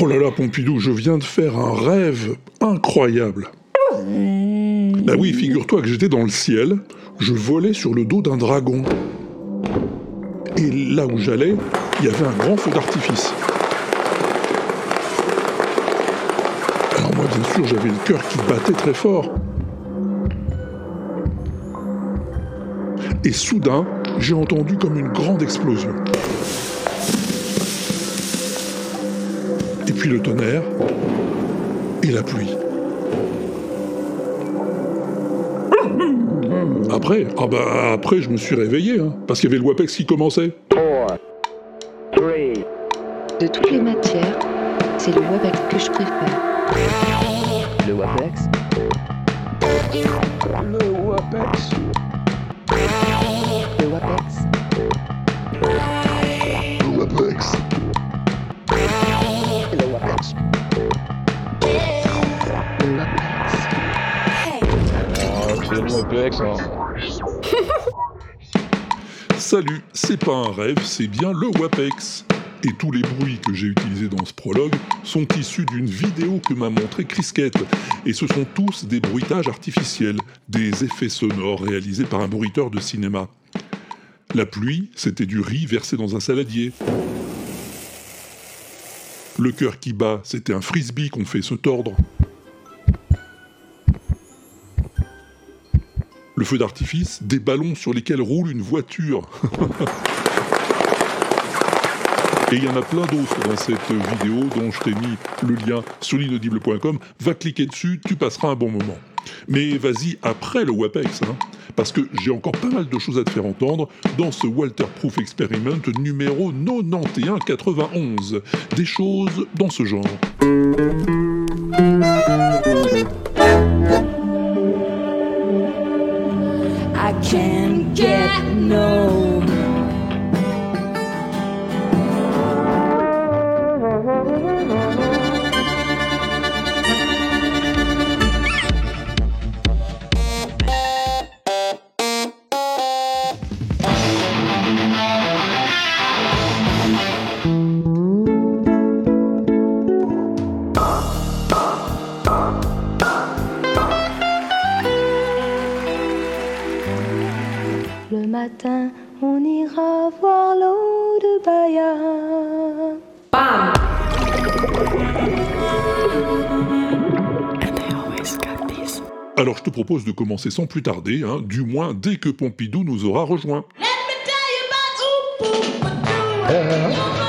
Oh là là, Pompidou, je viens de faire un rêve incroyable. Bah oui, figure-toi que j'étais dans le ciel, je volais sur le dos d'un dragon. Et là où j'allais, il y avait un grand feu d'artifice. Alors moi, bien sûr, j'avais le cœur qui battait très fort. Et soudain, j'ai entendu comme une grande explosion. Et puis le tonnerre et la pluie. Après, ah bah après je me suis réveillé, hein, parce qu'il y avait le WAPEX qui commençait. De toutes les matières, c'est le WAPEX que je préfère. Le WAPEX? Le WAPEX. Hein. Salut, c'est pas un rêve, c'est bien le WAPEX. Et tous les bruits que j'ai utilisés dans ce prologue sont issus d'une vidéo que m'a montré Chris Kett. Et ce sont tous des bruitages artificiels, des effets sonores réalisés par un bruiteur de cinéma. La pluie, c'était du riz versé dans un saladier. Le cœur qui bat, c'était un frisbee qu'on fait se tordre. Le feu d'artifice, des ballons sur lesquels roule une voiture. Et il y en a plein d'autres dans cette vidéo dont je t'ai mis le lien sur l'inaudible.com. Va cliquer dessus, tu passeras un bon moment. Mais vas-y après le WAPEX, hein, parce que j'ai encore pas mal de choses à te faire entendre dans ce Walterproof Experiment numéro 9191. Des choses dans ce genre. Can't get no. Propose de commencer sans plus tarder, hein, du moins dès que Pompidou nous aura rejoint. Pompidou,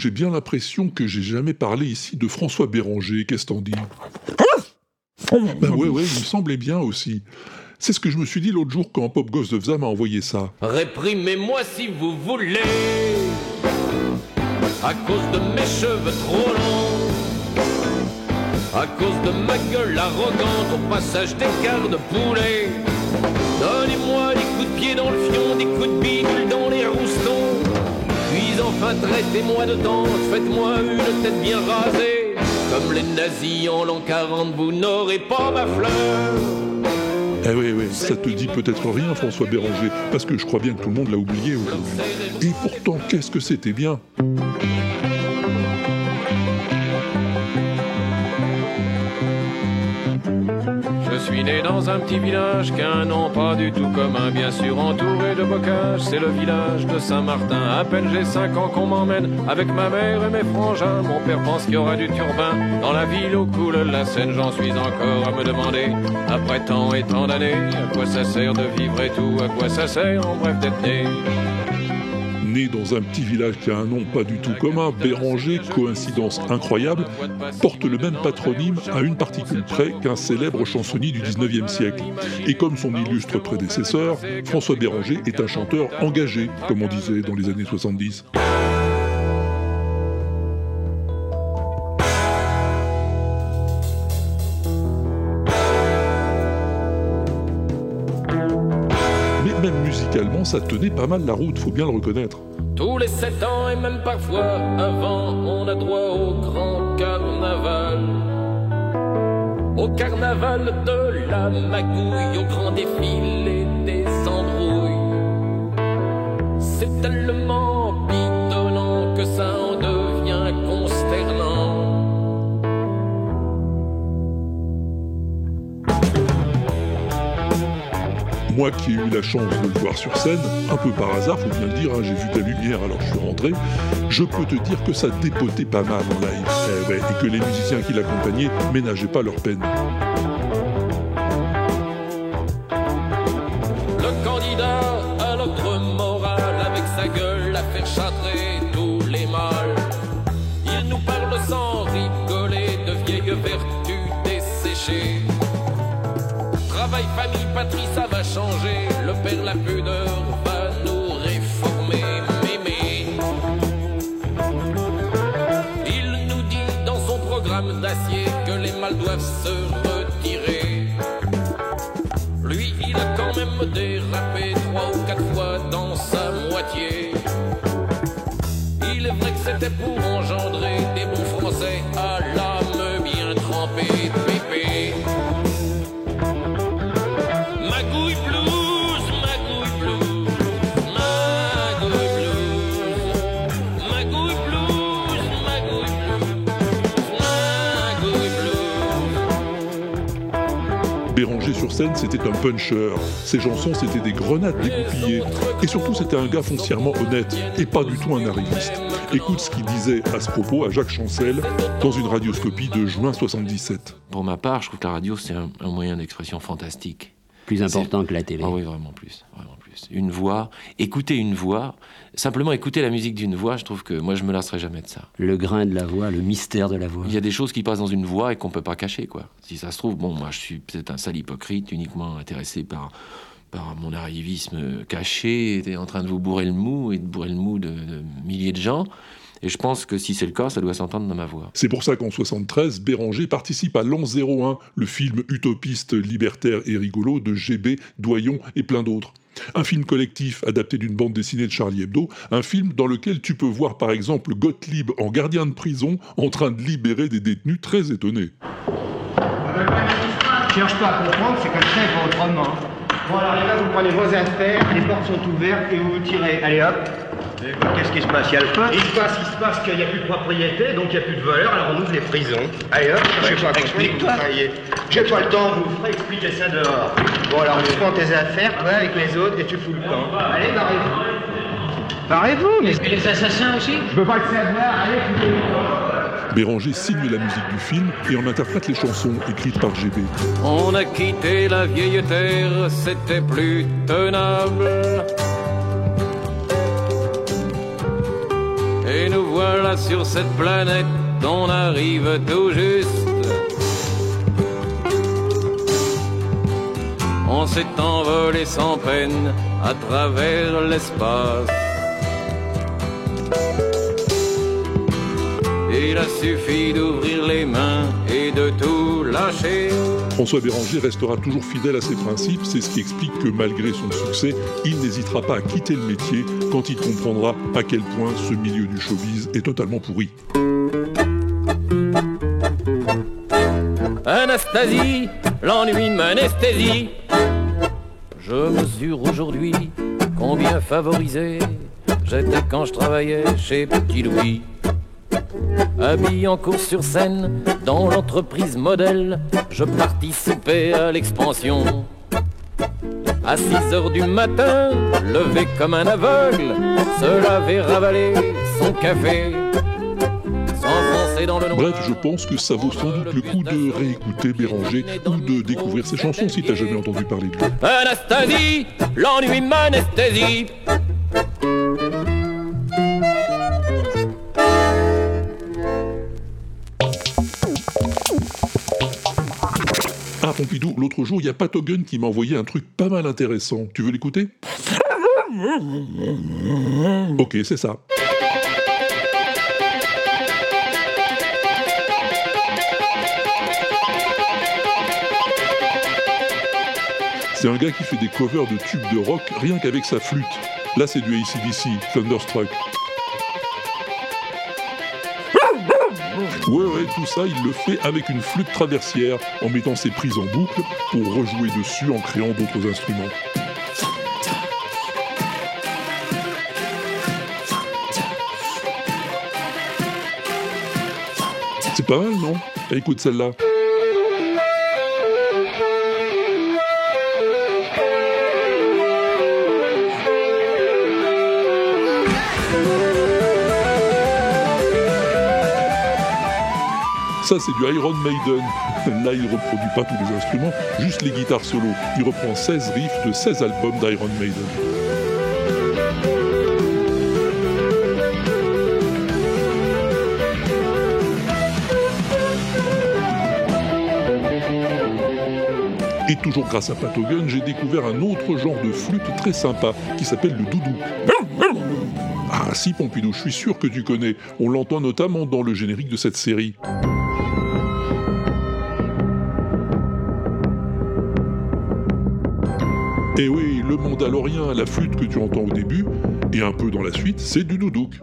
j'ai bien l'impression que j'ai jamais parlé ici de François Béranger, qu'est-ce t'en dis? Ben ouais, ouais, il me semblait bien aussi. C'est ce que je me suis dit l'autre jour quand Pop Ghost of Zam m'a envoyé ça. Réprimez-moi si vous voulez, à cause de mes cheveux trop longs, à cause de ma gueule arrogante au passage des quarts de poulet. Donnez-moi des coups de pied dans le fion, des coups de bidule dans traitez-moi de danse, faites-moi une tête bien rasée. Comme les nazis en l'an 40, vous n'aurez pas ma fleur. Eh oui, oui, ça te dit peut-être rien, François Béranger, parce que je crois bien que tout le monde l'a oublié aujourd'hui. Et pourtant, qu'est-ce que c'était bien? Né dans un petit village qu'un nom pas du tout commun, bien sûr entouré de bocages. C'est le village de Saint-Martin. À peine j'ai cinq ans qu'on m'emmène avec ma mère et mes frangins. Mon père pense qu'il y aura du turbin dans la ville où coule la Seine. J'en suis encore à me demander, après tant et tant d'années, à quoi ça sert de vivre et tout, à quoi ça sert en bref d'être né. Né dans un petit village qui a un nom pas du tout commun, Béranger, coïncidence incroyable, porte le même patronyme à une particule près qu'un célèbre chansonnier du 19e siècle. Et comme son illustre prédécesseur, François Béranger est un chanteur engagé, comme on disait dans les années 70. Ça tenait pas mal la route, faut bien le reconnaître. Tous les sept ans et même parfois avant, on a droit au grand carnaval. Au carnaval de la magouille, au grand défilé des embrouilles. C'est tellement Moi qui ai eu la chance de le voir sur scène, un peu par hasard, faut bien le dire, hein, j'ai vu ta lumière alors je suis rentré, je peux te dire que ça dépotait pas mal en live. Eh ouais, et que les musiciens qui l'accompagnaient ménageaient pas leur peine. Le candidat à l'ordre moral avec sa gueule à faire châtrer tous les mâles. Il nous parle sans rigoler de vieilles vertus desséchées. Travail, famille, patrie, Le père, la pudeur va nous réformer. Mémé. Il nous dit dans son programme d'acier que les mâles doivent se retirer. Lui, il a quand même dérapé trois ou quatre fois dans sa moitié. Il est vrai que c'était pour sur scène, c'était un puncher. Ses chansons, c'était des grenades dégoupillées. Et surtout, c'était un gars foncièrement honnête et pas du tout un arriviste. Écoute ce qu'il disait à ce propos à Jacques Chancel dans une radioscopie de juin 77. Pour ma part, je trouve que la radio, c'est un moyen d'expression fantastique. Plus important que la télé. Ah oui, vraiment plus, vraiment plus. Une voix, écouter une voix, simplement écouter la musique d'une voix, je trouve que moi, je me lasserai jamais de ça. Le grain de la voix, le mystère de la voix. Il y a des choses qui passent dans une voix et qu'on peut pas cacher, quoi. Si ça se trouve, bon, moi, je suis peut-être un sale hypocrite, uniquement intéressé par par mon arrivisme caché, était en train de vous bourrer le mou et de bourrer le mou de, de milliers de gens. Et je pense que si c'est le cas, ça doit s'entendre dans ma voix. C'est pour ça qu'en 73, Béranger participe à L'An 01, le film utopiste, libertaire et rigolo de GB, Doyon et plein d'autres. Un film collectif adapté d'une bande dessinée de Charlie Hebdo, un film dans lequel tu peux voir par exemple Gottlieb en gardien de prison en train de libérer des détenus très étonnés. Cherche pas à comprendre, c'est comme ça et pas autrement. Bon alors les gars, vous prenez vos affaires, les portes sont ouvertes et vous vous tirez. Allez hop. Qu'est-ce qui se passe? Il y a le feu Il se passe, il se passe qu'il n'y a plus de propriété, donc il n'y a plus de voleurs, alors on ouvre les prisons. Allez hop, je sais pas Explique-toi. J'ai pas le temps, vous ferez expliquer ça dehors. Bon alors tu prends tes affaires, avec les autres et tu fous le camp. Allez, barrez-vous. Barrez-vous, mais... Et les assassins aussi? Je veux pas le savoir, allez, foutez le camp. Béranger signe la musique du film et en interprète les chansons écrites par GB. On a quitté la vieille terre, c'était plus tenable. Et nous voilà sur cette planète, on arrive tout juste. On s'est envolé sans peine à travers l'espace. Il a suffi d'ouvrir les mains et de tout lâcher. François Béranger restera toujours fidèle à ses principes, c'est ce qui explique que malgré son succès, il n'hésitera pas à quitter le métier quand il comprendra à quel point ce milieu du showbiz est totalement pourri. Anastasie, l'ennui m'anesthésie. Je mesure aujourd'hui combien favorisé j'étais quand je travaillais chez Petit Louis. Habillé en course sur scène, dans l'entreprise modèle, je participais à l'expansion. À 6 heures du matin, levé comme un aveugle, se laver, ravaler son café. Bref, je pense que ça vaut sans doute le coup de réécouter Béranger ou de découvrir ses chansons si t'as jamais entendu parler de lui. Anastasie, l'ennui m'anesthésie. Pompidou, l'autre jour, il y a Patogun qui m'a envoyé un truc pas mal intéressant. Tu veux l'écouter? Ok, c'est ça. C'est un gars qui fait des covers de tubes de rock rien qu'avec sa flûte. Là, c'est du ACDC, Thunderstruck. Ouais, ouais, tout ça, il le fait avec une flûte traversière, en mettant ses prises en boucle pour rejouer dessus en créant d'autres instruments. C'est pas mal, non? Écoute celle-là. Ça, c'est du Iron Maiden. Là, il reproduit pas tous les instruments, juste les guitares solo. Il reprend 16 riffs de 16 albums d'Iron Maiden. Et toujours grâce à Patogun, j'ai découvert un autre genre de flûte très sympa qui s'appelle le doudou. Ah si Pompidou, je suis sûr que tu connais. On l'entend notamment dans le générique de cette série. La flûte que tu entends au début, et un peu dans la suite, c'est du doudouk.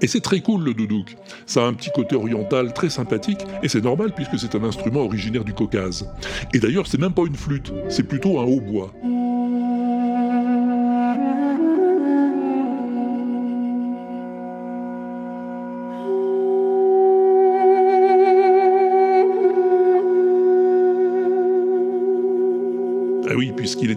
Et c'est très cool le doudouk. Ça a un petit côté oriental très sympathique, et c'est normal puisque c'est un instrument originaire du Caucase. Et d'ailleurs, c'est même pas une flûte, c'est plutôt un hautbois.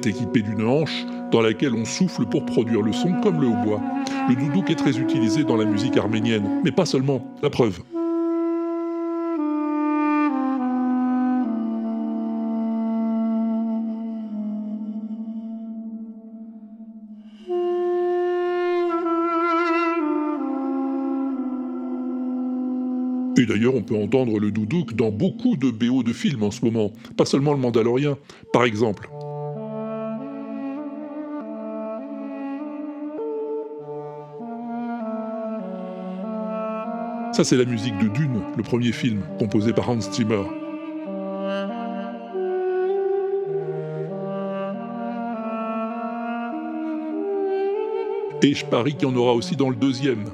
Équipé d'une hanche dans laquelle on souffle pour produire le son comme le hautbois. Le doudouk est très utilisé dans la musique arménienne, mais pas seulement. La preuve. Et d'ailleurs, on peut entendre le doudouk dans beaucoup de BO de films en ce moment, pas seulement le Mandalorien, par exemple. Ça, c'est la musique de Dune, le premier film, composé par Hans Zimmer. Et je parie qu'il y en aura aussi dans le deuxième.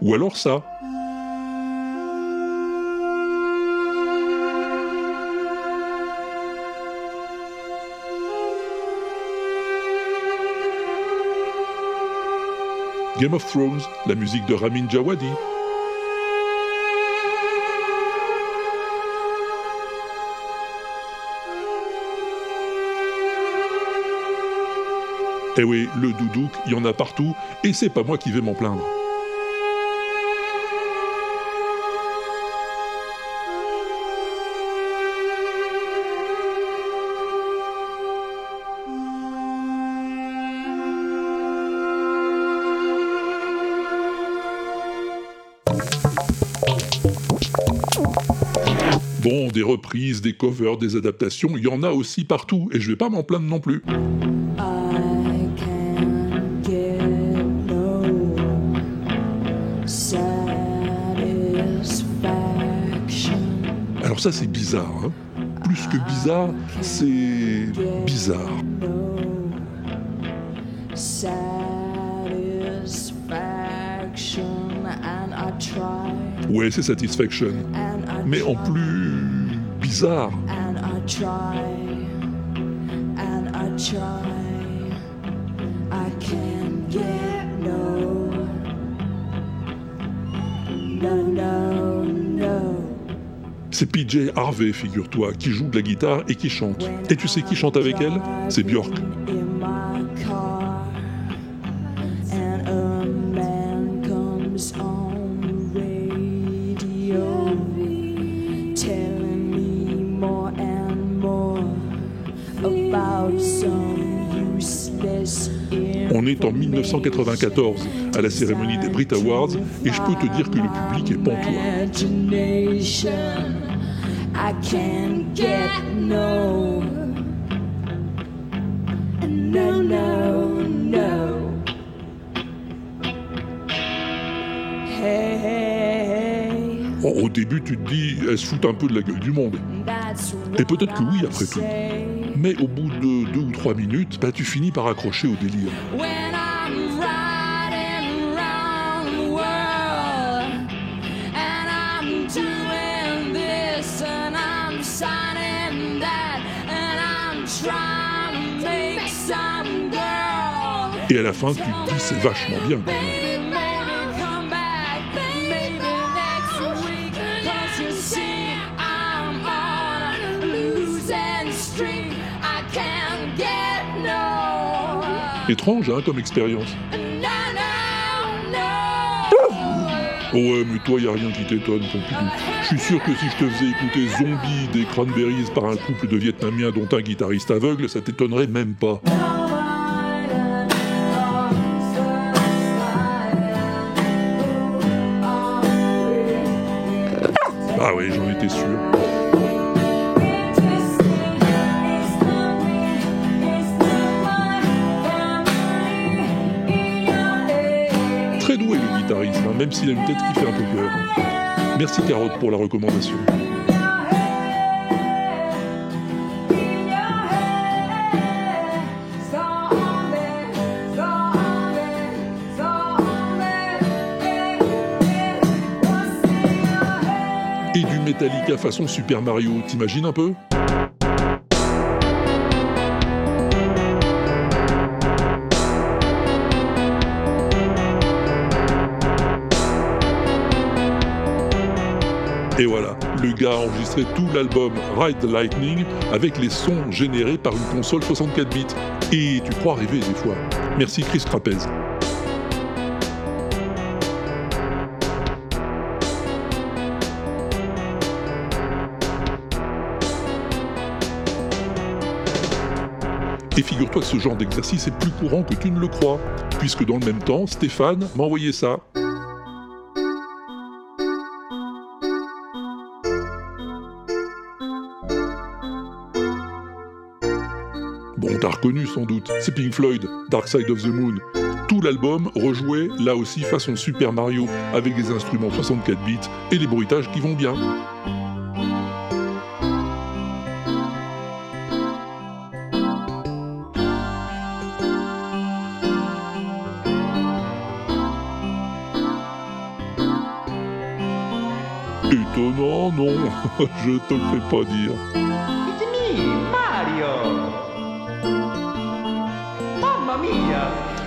Ou alors ça. Game of Thrones, la musique de Ramin Djawadi. Eh oui, le doudouk, il y en a partout, et c'est pas moi qui vais m'en plaindre. Bon, des reprises, des covers, des adaptations, il y en a aussi partout, et je vais pas m'en plaindre non plus. Alors ça c'est bizarre, hein Plus que bizarre, c'est bizarre. No Ouais, c'est Satisfaction. Mais en plus bizarre. and I C'est PJ Harvey, figure-toi, qui joue de la guitare et qui chante. Et tu sais qui chante avec elle? C'est Björk. On est en 1994, à la cérémonie des Brit Awards, et je peux te dire que le public est pantois. I can't get no. no, no. Hey, hey, hey. Au au début, tu te dis, elle se fout un peu de la gueule du monde. Et peut-être que oui, après tout. Mais au bout de deux ou trois minutes, bah, tu finis par accrocher au délire. When Et à la fin, tu te dis, c'est vachement bien. Étrange, hein, comme expérience. Oh ouais, mais toi, y a rien qui t'étonne. Je suis sûr que si je te faisais écouter Zombie des Cranberries par un couple de Vietnamiens dont un guitariste aveugle, ça t'étonnerait même pas. Ah ouais, j'en étais sûr. Très doué le guitariste, hein, même s'il a une tête qui fait un peu peur. Merci Carotte pour la recommandation. Metallica façon Super Mario, t'imagines un peu? Et voilà, le gars a enregistré tout l'album Ride the Lightning avec les sons générés par une console 64 bits. Et tu crois rêver des fois. Merci Chris Trapez. Et figure-toi que ce genre d'exercice est plus courant que tu ne le crois, puisque dans le même temps, Stéphane m'a envoyé ça. Bon, t'as reconnu sans doute, c'est Pink Floyd, Dark Side of the Moon. Tout l'album rejoué, là aussi façon Super Mario, avec des instruments 64 bits et des bruitages qui vont bien. je te le fais pas dire.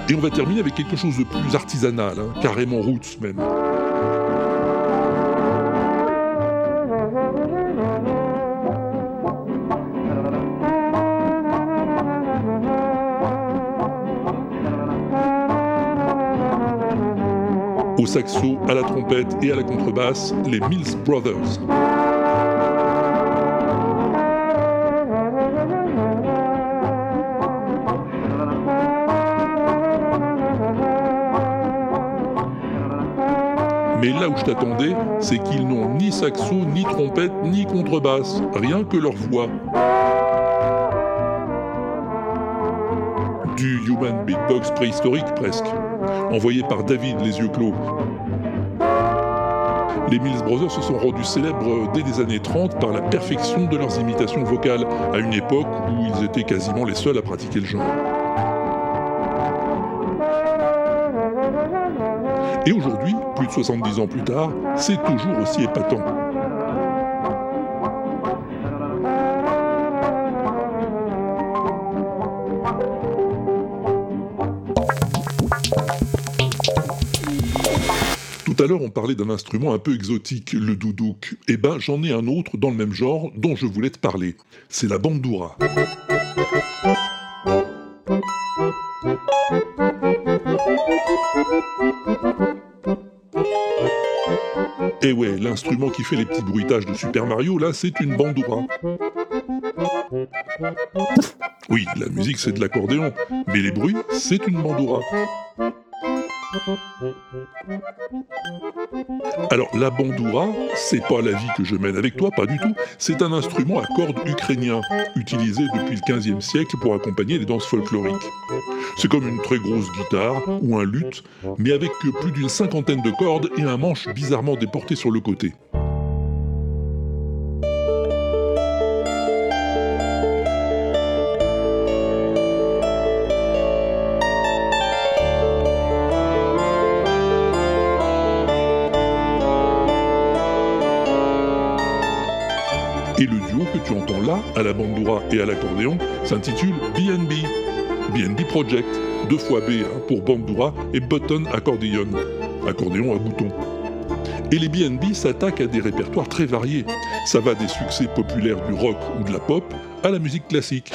Et on va terminer avec quelque chose de plus artisanal, hein, carrément roots même. Au saxo, à la trompette et à la contrebasse, les Mills Brothers. Mais là où je t'attendais, c'est qu'ils n'ont ni saxo, ni trompette, ni contrebasse, rien que leur voix. Du human beatbox préhistorique presque, envoyé par David les yeux clos. Les Mills Brothers se sont rendus célèbres dès les années 30 par la perfection de leurs imitations vocales, à une époque où ils étaient quasiment les seuls à pratiquer le genre. Et aujourd'hui, plus de 70 ans plus tard, c'est toujours aussi épatant. Tout à l'heure, on parlait d'un instrument un peu exotique, le doudouk. Eh ben, j'en ai un autre dans le même genre dont je voulais te parler. C'est la bandoura. Et ouais, l'instrument qui fait les petits bruitages de Super Mario, là, c'est une bandoura. Oui, la musique, c'est de l'accordéon, mais les bruits, c'est une bandoura. Alors la bandoura, c'est pas la vie que je mène avec toi, pas du tout. C'est un instrument à cordes ukrainien, utilisé depuis le 15e siècle pour accompagner les danses folkloriques. C'est comme une très grosse guitare ou un luth, mais avec plus d'une cinquantaine de cordes et un manche bizarrement déporté sur le côté. Et le duo que tu entends là, à la bandoura et à l'accordéon, s'intitule BNB. BNB Project, deux fois B pour bandoura et button accordion, accordéon à bouton. Et les BNB s'attaquent à des répertoires très variés. Ça va des succès populaires du rock ou de la pop à la musique classique.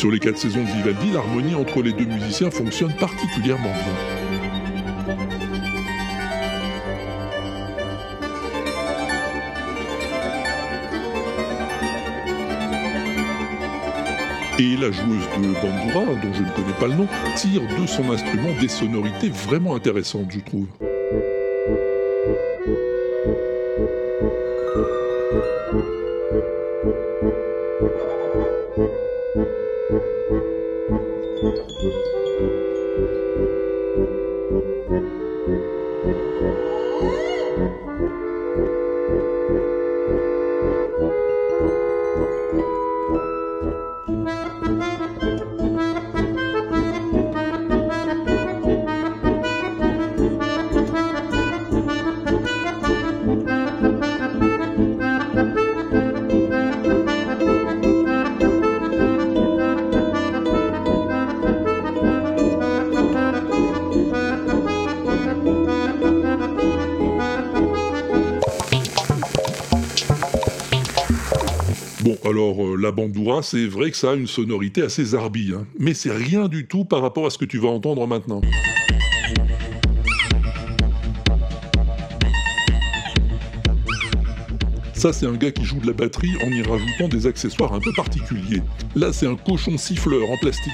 Sur les quatre saisons de Vivaldi, l'harmonie entre les deux musiciens fonctionne particulièrement bien. Et la joueuse de bandoura, dont je ne connais pas le nom, tire de son instrument des sonorités vraiment intéressantes, je trouve. C'est vrai que ça a une sonorité assez zarbi, hein, mais c'est rien du tout par rapport à ce que tu vas entendre maintenant. Ça, c'est un gars qui joue de la batterie en y rajoutant des accessoires un peu particuliers. Là, c'est un cochon siffleur en plastique.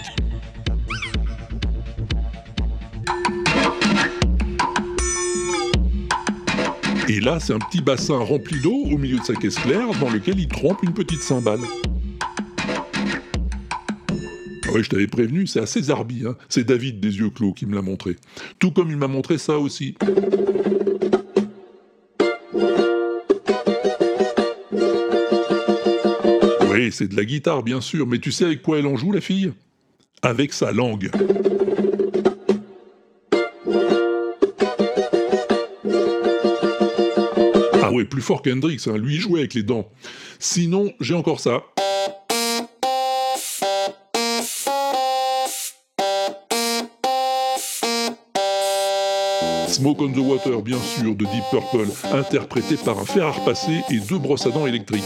Et là, c'est un petit bassin rempli d'eau au milieu de sa caisse claire dans lequel il trempe une petite cymbale. Ouais, je t'avais prévenu, c'est assez zarbi. Hein. C'est David des yeux clos qui me l'a montré. Tout comme il m'a montré ça aussi. Oui, c'est de la guitare, bien sûr, mais tu sais avec quoi elle en joue, la fille? Avec sa langue. Ah ouais, plus fort qu'Hendrix, hein. lui jouait avec les dents. Sinon, j'ai encore ça. Smoke on the Water, bien sûr, de Deep Purple, interprété par un fer à repasser et deux brosses à dents électriques.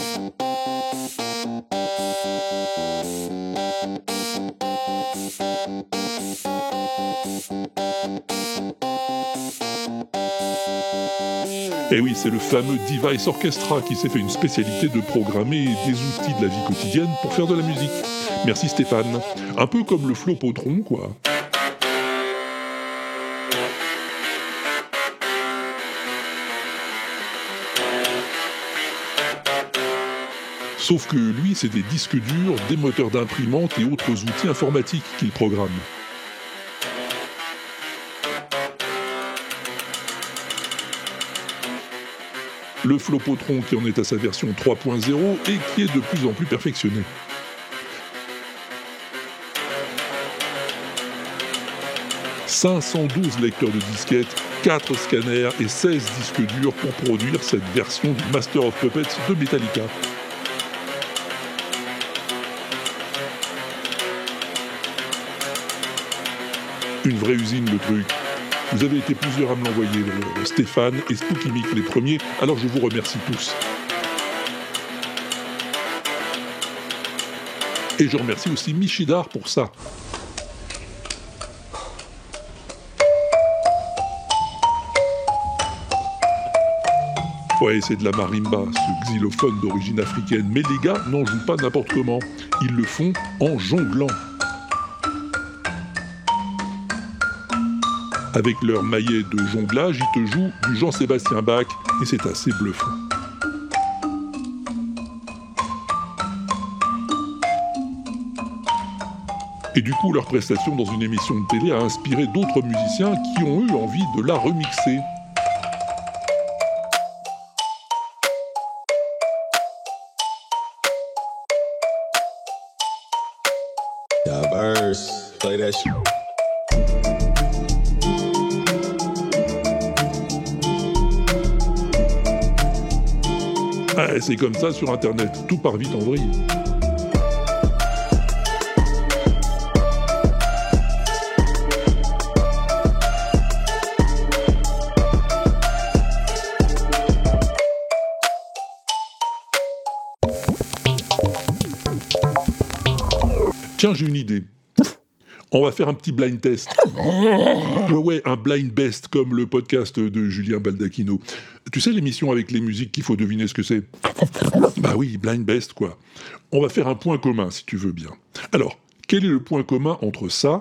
Et oui, c'est le fameux Device Orchestra qui s'est fait une spécialité de programmer des outils de la vie quotidienne pour faire de la musique. Merci Stéphane. Un peu comme le Flopotron, quoi. Sauf que lui, c'est des disques durs, des moteurs d'imprimante et autres outils informatiques qu'il programme. Le Flopotron qui en est à sa version 3.0 et qui est de plus en plus perfectionné. « 512 lecteurs de disquettes, 4 scanners et 16 disques durs pour produire cette version du Master of Puppets de Metallica. une vraie usine, le truc. Vous avez été plusieurs à me l'envoyer, euh, Stéphane et Spookimic les premiers, alors je vous remercie tous. Et je remercie aussi Michidar pour ça. Ouais, c'est de la marimba, ce xylophone d'origine africaine. Mais les gars n'en jouent pas n'importe comment. Ils le font en jonglant. Avec leur maillet de jonglage, ils te jouent du Jean-Sébastien Bach et c'est assez bluffant. Et du coup, leur prestation dans une émission de télé a inspiré d'autres musiciens qui ont eu envie de la remixer. c'est comme ça sur Internet, tout part vite en vrille. Tiens, j'ai une idée. On va faire un petit blind test. Ouais, ouais, un blind best comme le podcast de Julien Baldacchino. Tu sais l'émission avec les musiques qu'il faut deviner ce que c'est Bah oui, blind best quoi. On va faire un point commun si tu veux bien. Alors, quel est le point commun entre ça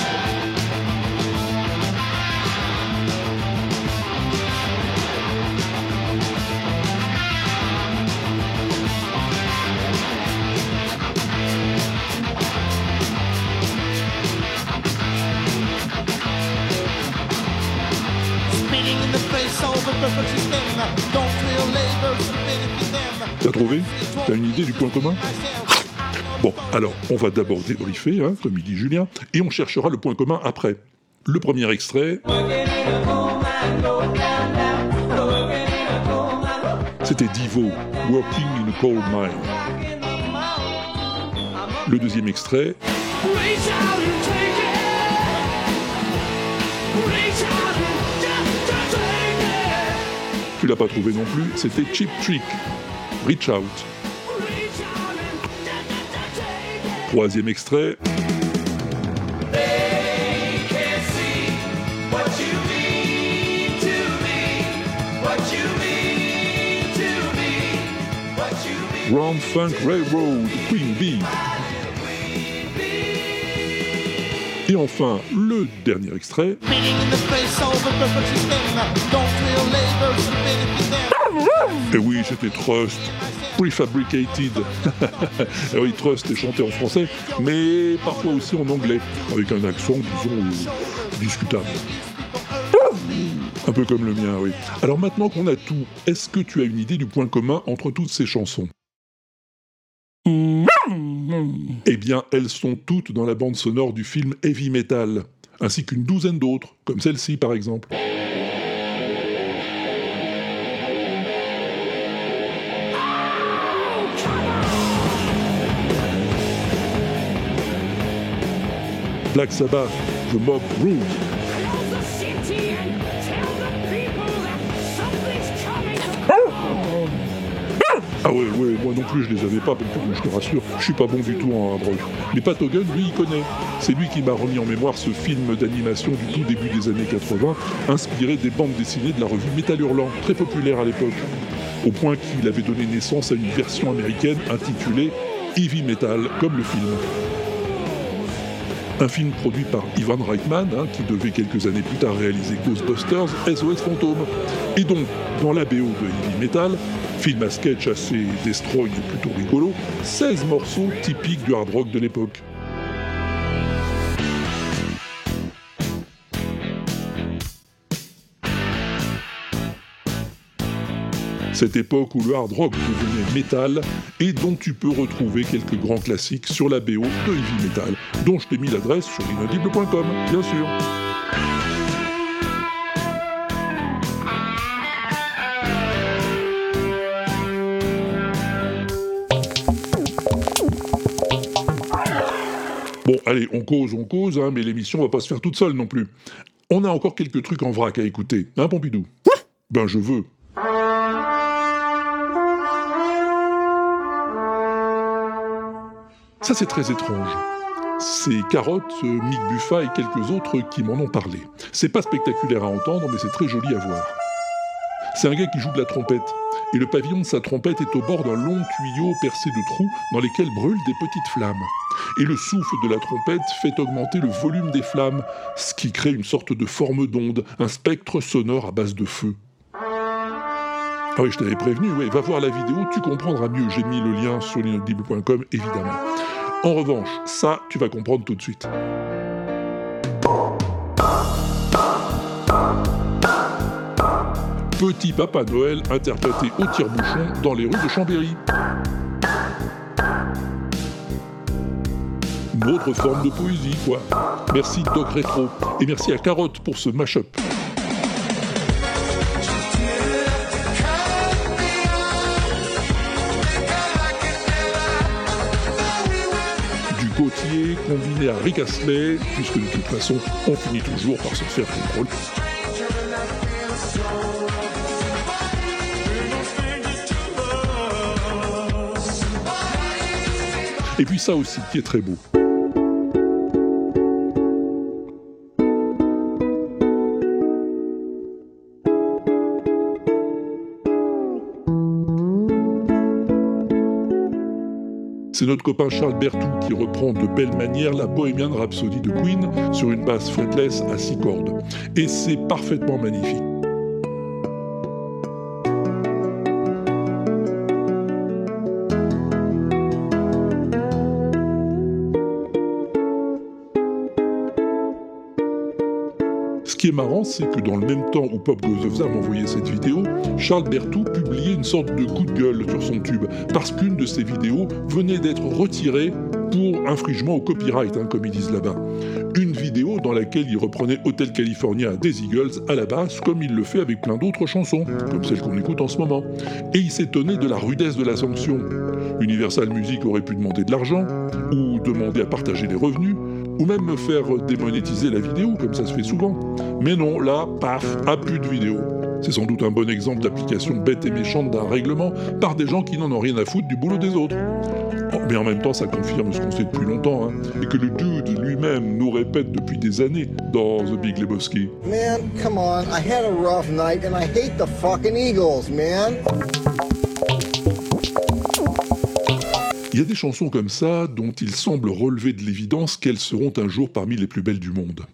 T'as une idée du point commun Bon, alors, on va d'abord débriefer, hein, comme il dit Julien, et on cherchera le point commun après. Le premier extrait, c'était Divo, Working in a Coal Mine. Le deuxième extrait, tu l'as pas trouvé non plus, c'était Cheap Trick, Reach Out. Troisième extrait. Grand Funk Railroad, Queen Bee. Et enfin, le dernier extrait, Et oui, c'était Trust, Prefabricated. Et oui, Trust est chanté en français, mais parfois aussi en anglais, avec un accent, disons, discutable. Un peu comme le mien, oui. Alors maintenant qu'on a tout, est-ce que tu as une idée du point commun entre toutes ces chansons? Eh bien, elles sont toutes dans la bande sonore du film Heavy Metal, ainsi qu'une douzaine d'autres, comme celle-ci par exemple. Black Sabbath, The Mob Rules. Ah ouais, ouais, moi non plus je les avais pas, je te rassure, je suis pas bon du tout en drogue. Mais Pat Hogan, lui, il connaît. C'est lui qui m'a remis en mémoire ce film d'animation du tout début des années 80, inspiré des bandes dessinées de la revue Metal Hurlant, très populaire à l'époque. Au point qu'il avait donné naissance à une version américaine intitulée Heavy Metal, comme le film. Un film produit par Ivan Reitman, hein, qui devait quelques années plus tard réaliser Ghostbusters, SOS Fantôme. Et donc, dans la BO de Heavy Metal, film à sketch assez destroy et plutôt rigolo, 16 morceaux typiques du hard rock de l'époque. Cette époque où le hard rock devenait métal et dont tu peux retrouver quelques grands classiques sur la BO de Heavy Metal, dont je t'ai mis l'adresse sur inaudible.com, bien sûr. Bon, allez, on cause, on cause, hein, mais l'émission va pas se faire toute seule non plus. On a encore quelques trucs en vrac à écouter, hein, Pompidou? Ben, je veux. Ça, c'est très étrange. C'est Carotte, euh, Mick Buffa et quelques autres qui m'en ont parlé. C'est pas spectaculaire à entendre, mais c'est très joli à voir. C'est un gars qui joue de la trompette, et le pavillon de sa trompette est au bord d'un long tuyau percé de trous dans lesquels brûlent des petites flammes. Et le souffle de la trompette fait augmenter le volume des flammes, ce qui crée une sorte de forme d'onde, un spectre sonore à base de feu. Ah oui, je t'avais prévenu, ouais, va voir la vidéo, tu comprendras mieux. J'ai mis le lien sur l'inaudible.com, évidemment. En revanche, ça, tu vas comprendre tout de suite. Petit Papa Noël interprété au tire-bouchon dans les rues de Chambéry. Une autre forme de poésie, quoi. Merci Doc Retro. Et merci à Carotte pour ce mash-up. Combiné à Rick Astley, puisque de toute façon, on finit toujours par se faire contrôle. Et puis ça aussi, qui est très beau. Notre copain Charles Bertou qui reprend de belle manière la Bohemian Rhapsody de Queen sur une basse fretless à six cordes. Et c'est parfaitement magnifique. Qui est marrant, c'est que dans le même temps où Pop Goes Off Them envoyait cette vidéo, Charles Bertou publiait une sorte de coup de gueule sur son tube, parce qu'une de ses vidéos venait d'être retirée pour infringement au copyright, hein, comme ils disent là-bas. Une vidéo dans laquelle il reprenait Hotel California des Eagles à la basse, comme il le fait avec plein d'autres chansons, comme celle qu'on écoute en ce moment. Et il s'étonnait de la rudesse de la sanction. Universal Music aurait pu demander de l'argent, ou demander à partager les revenus, ou même me faire démonétiser la vidéo, comme ça se fait souvent. Mais non, là, paf, à plus de vidéo. C'est sans doute un bon exemple d'application bête et méchante d'un règlement par des gens qui n'en ont rien à foutre du boulot des autres. Oh, mais en même temps, ça confirme ce qu'on sait depuis longtemps, hein, et que le dude lui-même nous répète depuis des années dans The Big Lebowski. Man, come on. I had a rough night and I hate the fucking Eagles, man. Il y a des chansons comme ça dont il semble relever de l'évidence qu'elles seront un jour parmi les plus belles du monde.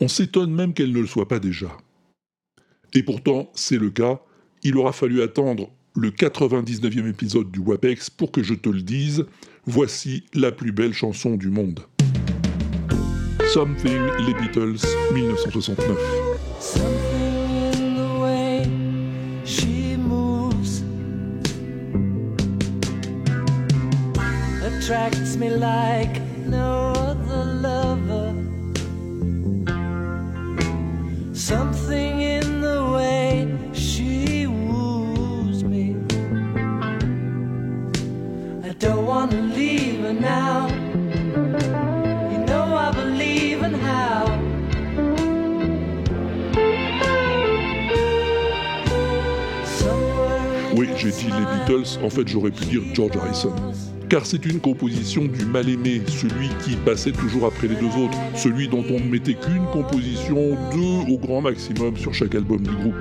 On s'étonne même qu'elles ne le soient pas déjà. Et pourtant, c'est le cas. Il aura fallu attendre le 99e épisode du WAPEX pour que je te le dise. Voici la plus belle chanson du monde. Something, les Beatles, 1969. Attracts me like no other lover. Something in the way she woos me. I don't wanna leave her now. You know I believe in how. Oui, j'ai dit les Beatles, en fait j'aurais pu dire George Harrison. Car c'est une composition du mal-aimé, celui qui passait toujours après les deux autres, celui dont on ne mettait qu'une composition, deux au grand maximum sur chaque album du groupe.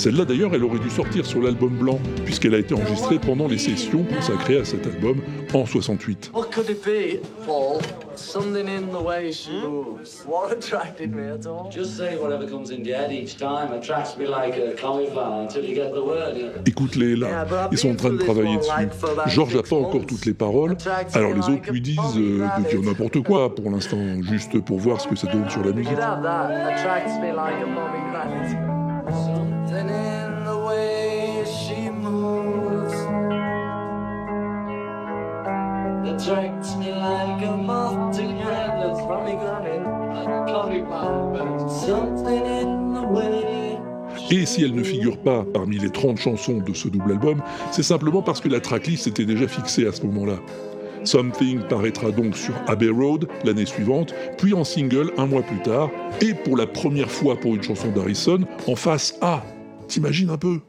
Celle-là d'ailleurs, elle aurait dû sortir sur l'album blanc, puisqu'elle a été enregistrée pendant les sessions consacrées à cet album en 68. What could it be, Paul? Something in the way she moves. What attracted me at all? Just say whatever comes in your head each time attracts me like a cauliflower until you get the word. you know. Écoute-les là, ils sont en train de travailler dessus. Georges n'a pas encore toutes les paroles, alors les autres lui disent euh, de dire n'importe quoi pour l'instant, juste pour voir ce que ça donne sur la musique. Et si elle ne figure pas parmi les 30 chansons de ce double album, c'est simplement parce que la tracklist était déjà fixée à ce moment-là. Something paraîtra donc sur Abbey Road l'année suivante, puis en single un mois plus tard, et pour la première fois pour une chanson d'Harrison, en face A. T'imagines un peu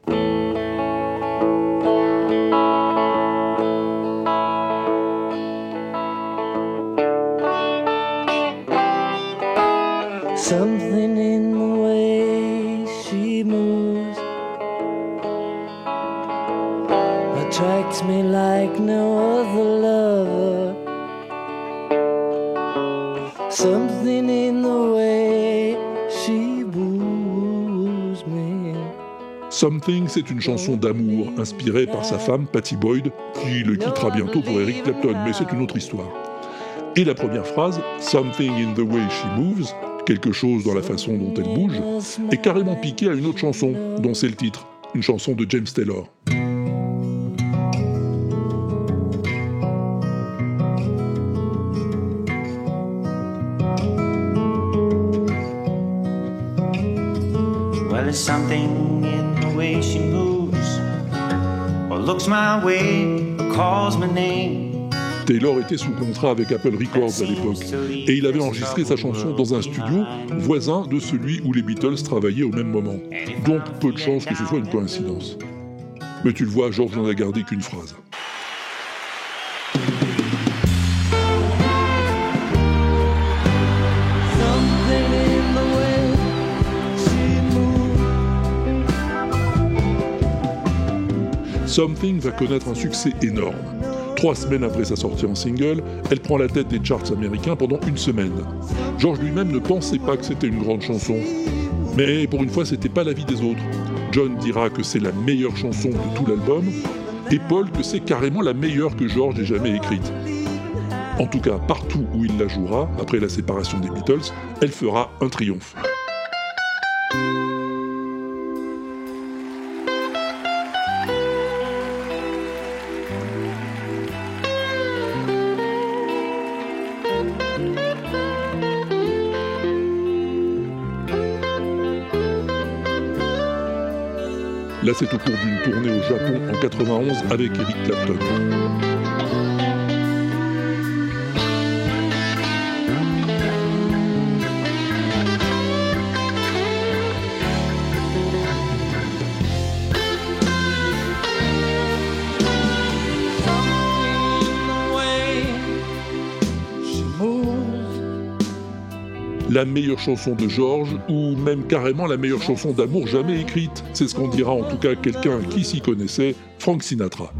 c'est une chanson d'amour inspirée par sa femme Patty Boyd, qui le quittera bientôt pour Eric Clapton, mais c'est une autre histoire. Et la première phrase, Something in the way she moves, quelque chose dans la façon dont elle bouge, est carrément piquée à une autre chanson, dont c'est le titre, une chanson de James Taylor. Taylor était sous contrat avec Apple Records à l'époque, et il avait enregistré sa chanson dans un studio voisin de celui où les Beatles travaillaient au même moment. Donc peu de chance que ce soit une coïncidence. Mais tu le vois, George n'en a gardé qu'une phrase. Something va connaître un succès énorme. Trois semaines après sa sortie en single, elle prend la tête des charts américains pendant une semaine. George lui-même ne pensait pas que c'était une grande chanson. Mais pour une fois, c'était pas l'avis des autres. John dira que c'est la meilleure chanson de tout l'album, et Paul que c'est carrément la meilleure que George ait jamais écrite. En tout cas, partout où il la jouera, après la séparation des Beatles, elle fera un triomphe. C'est au cours d'une tournée au Japon en 91 avec Eric Clapton. La meilleure chanson de George, ou même carrément la meilleure chanson d'amour jamais écrite. C'est ce qu'on dira en tout cas quelqu'un qui s'y connaissait, Frank Sinatra.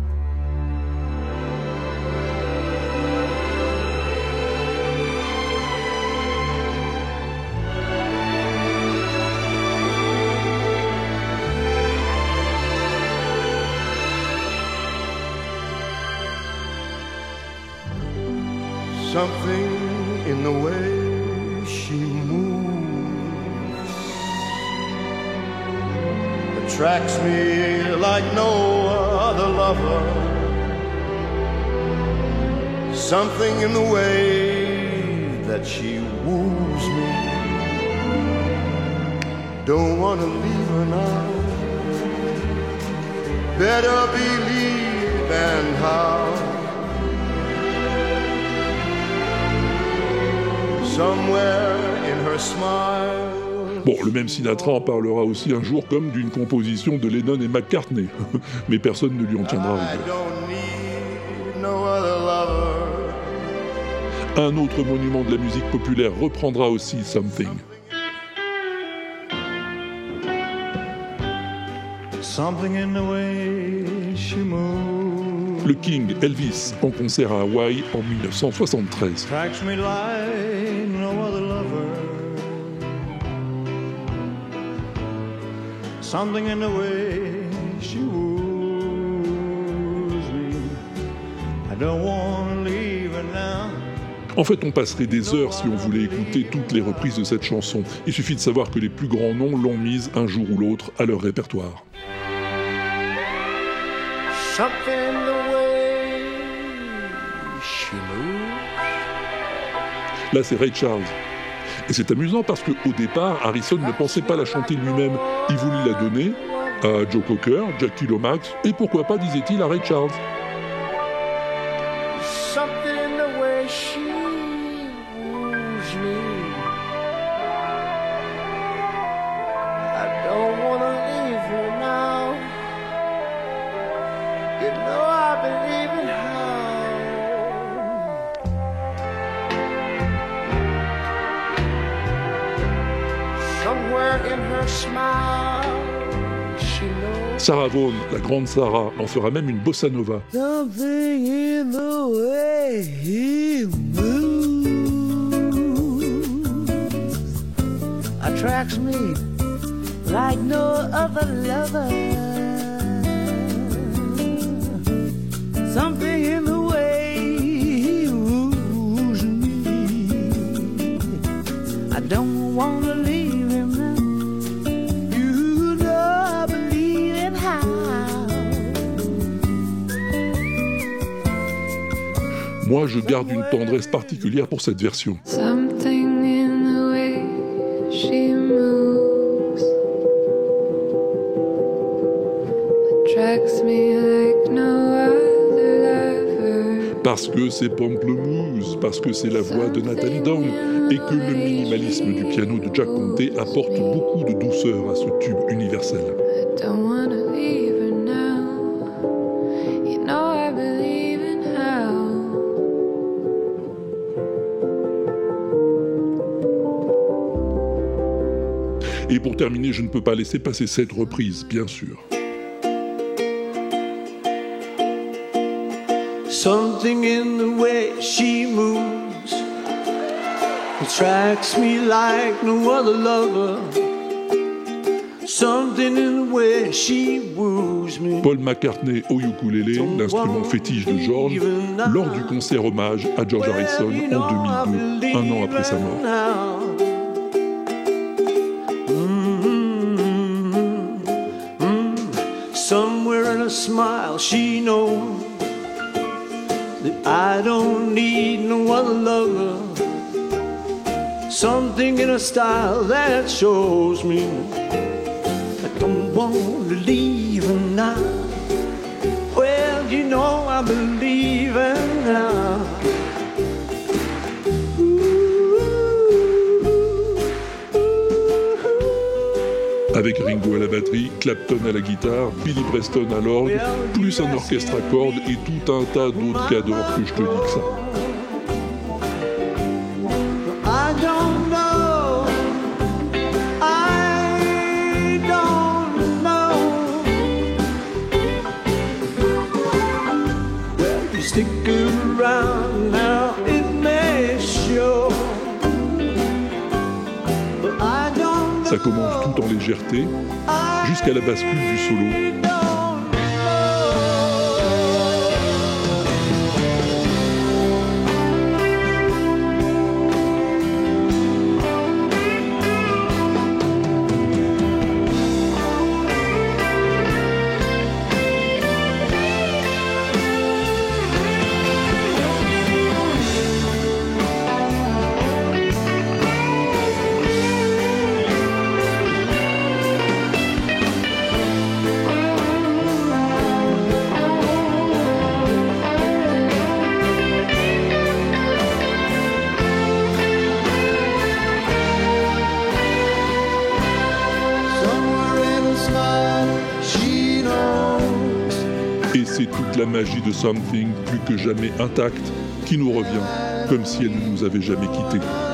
Something in the way that she woos me. Don't wanna leave her now. Better believe and how. Somewhere in her smile. Bon, le même Sinatra en parlera aussi un jour comme d'une composition de Lennon et McCartney, mais personne ne lui en tiendra rigueur. Un autre monument de la musique populaire reprendra aussi Something. Something in the way she moves Le King Elvis en concert à Hawaï en 1973. attracts me like no other lover. Something in the way she woos me. I don't want En fait, on passerait des heures si on voulait écouter toutes les reprises de cette chanson. Il suffit de savoir que les plus grands noms l'ont mise un jour ou l'autre à leur répertoire. Là, c'est Ray Charles. Et c'est amusant parce qu'au départ, Harrison ne pensait pas la chanter lui-même. Il voulut la donner à Joe Cocker, Jackie Lomax et pourquoi pas, disait-il, à Ray Charles. Sarah Vaughan, la grande Sarah, en fera même une bossa nova. Something in the way he moves attracts me like no other lover. Something in the way he woos me. I don't want Moi, je garde une tendresse particulière pour cette version. Something in the way she moves attracts me like no other lover. Parce que c'est Pamplemousse, parce que c'est la voix de Nathalie Down, et que le minimalisme du piano de Jack Conte apporte beaucoup de douceur à ce tube universel. Terminer, je ne peux pas laisser passer cette reprise, bien sûr. Something in the way she moves attracts me like no other lover. Something in the way she woos me. Paul McCartney au ukulélé, l'instrument fétiche de George, lors du concert hommage à George Harrison en 2002, un an après sa mort. Something in her style that shows me I don't want to leave her now. Well, you know I believe in her. Avec Ringo à la batterie, Clapton à la guitare, Billy Preston à l'orgue, plus un orchestre à cordes et tout un tas d'autres cadors que je te dis que ça. Jusqu'à la bascule du solo. La magie de Something, plus que jamais intacte, qui nous revient, comme si elle ne nous avait jamais quittés.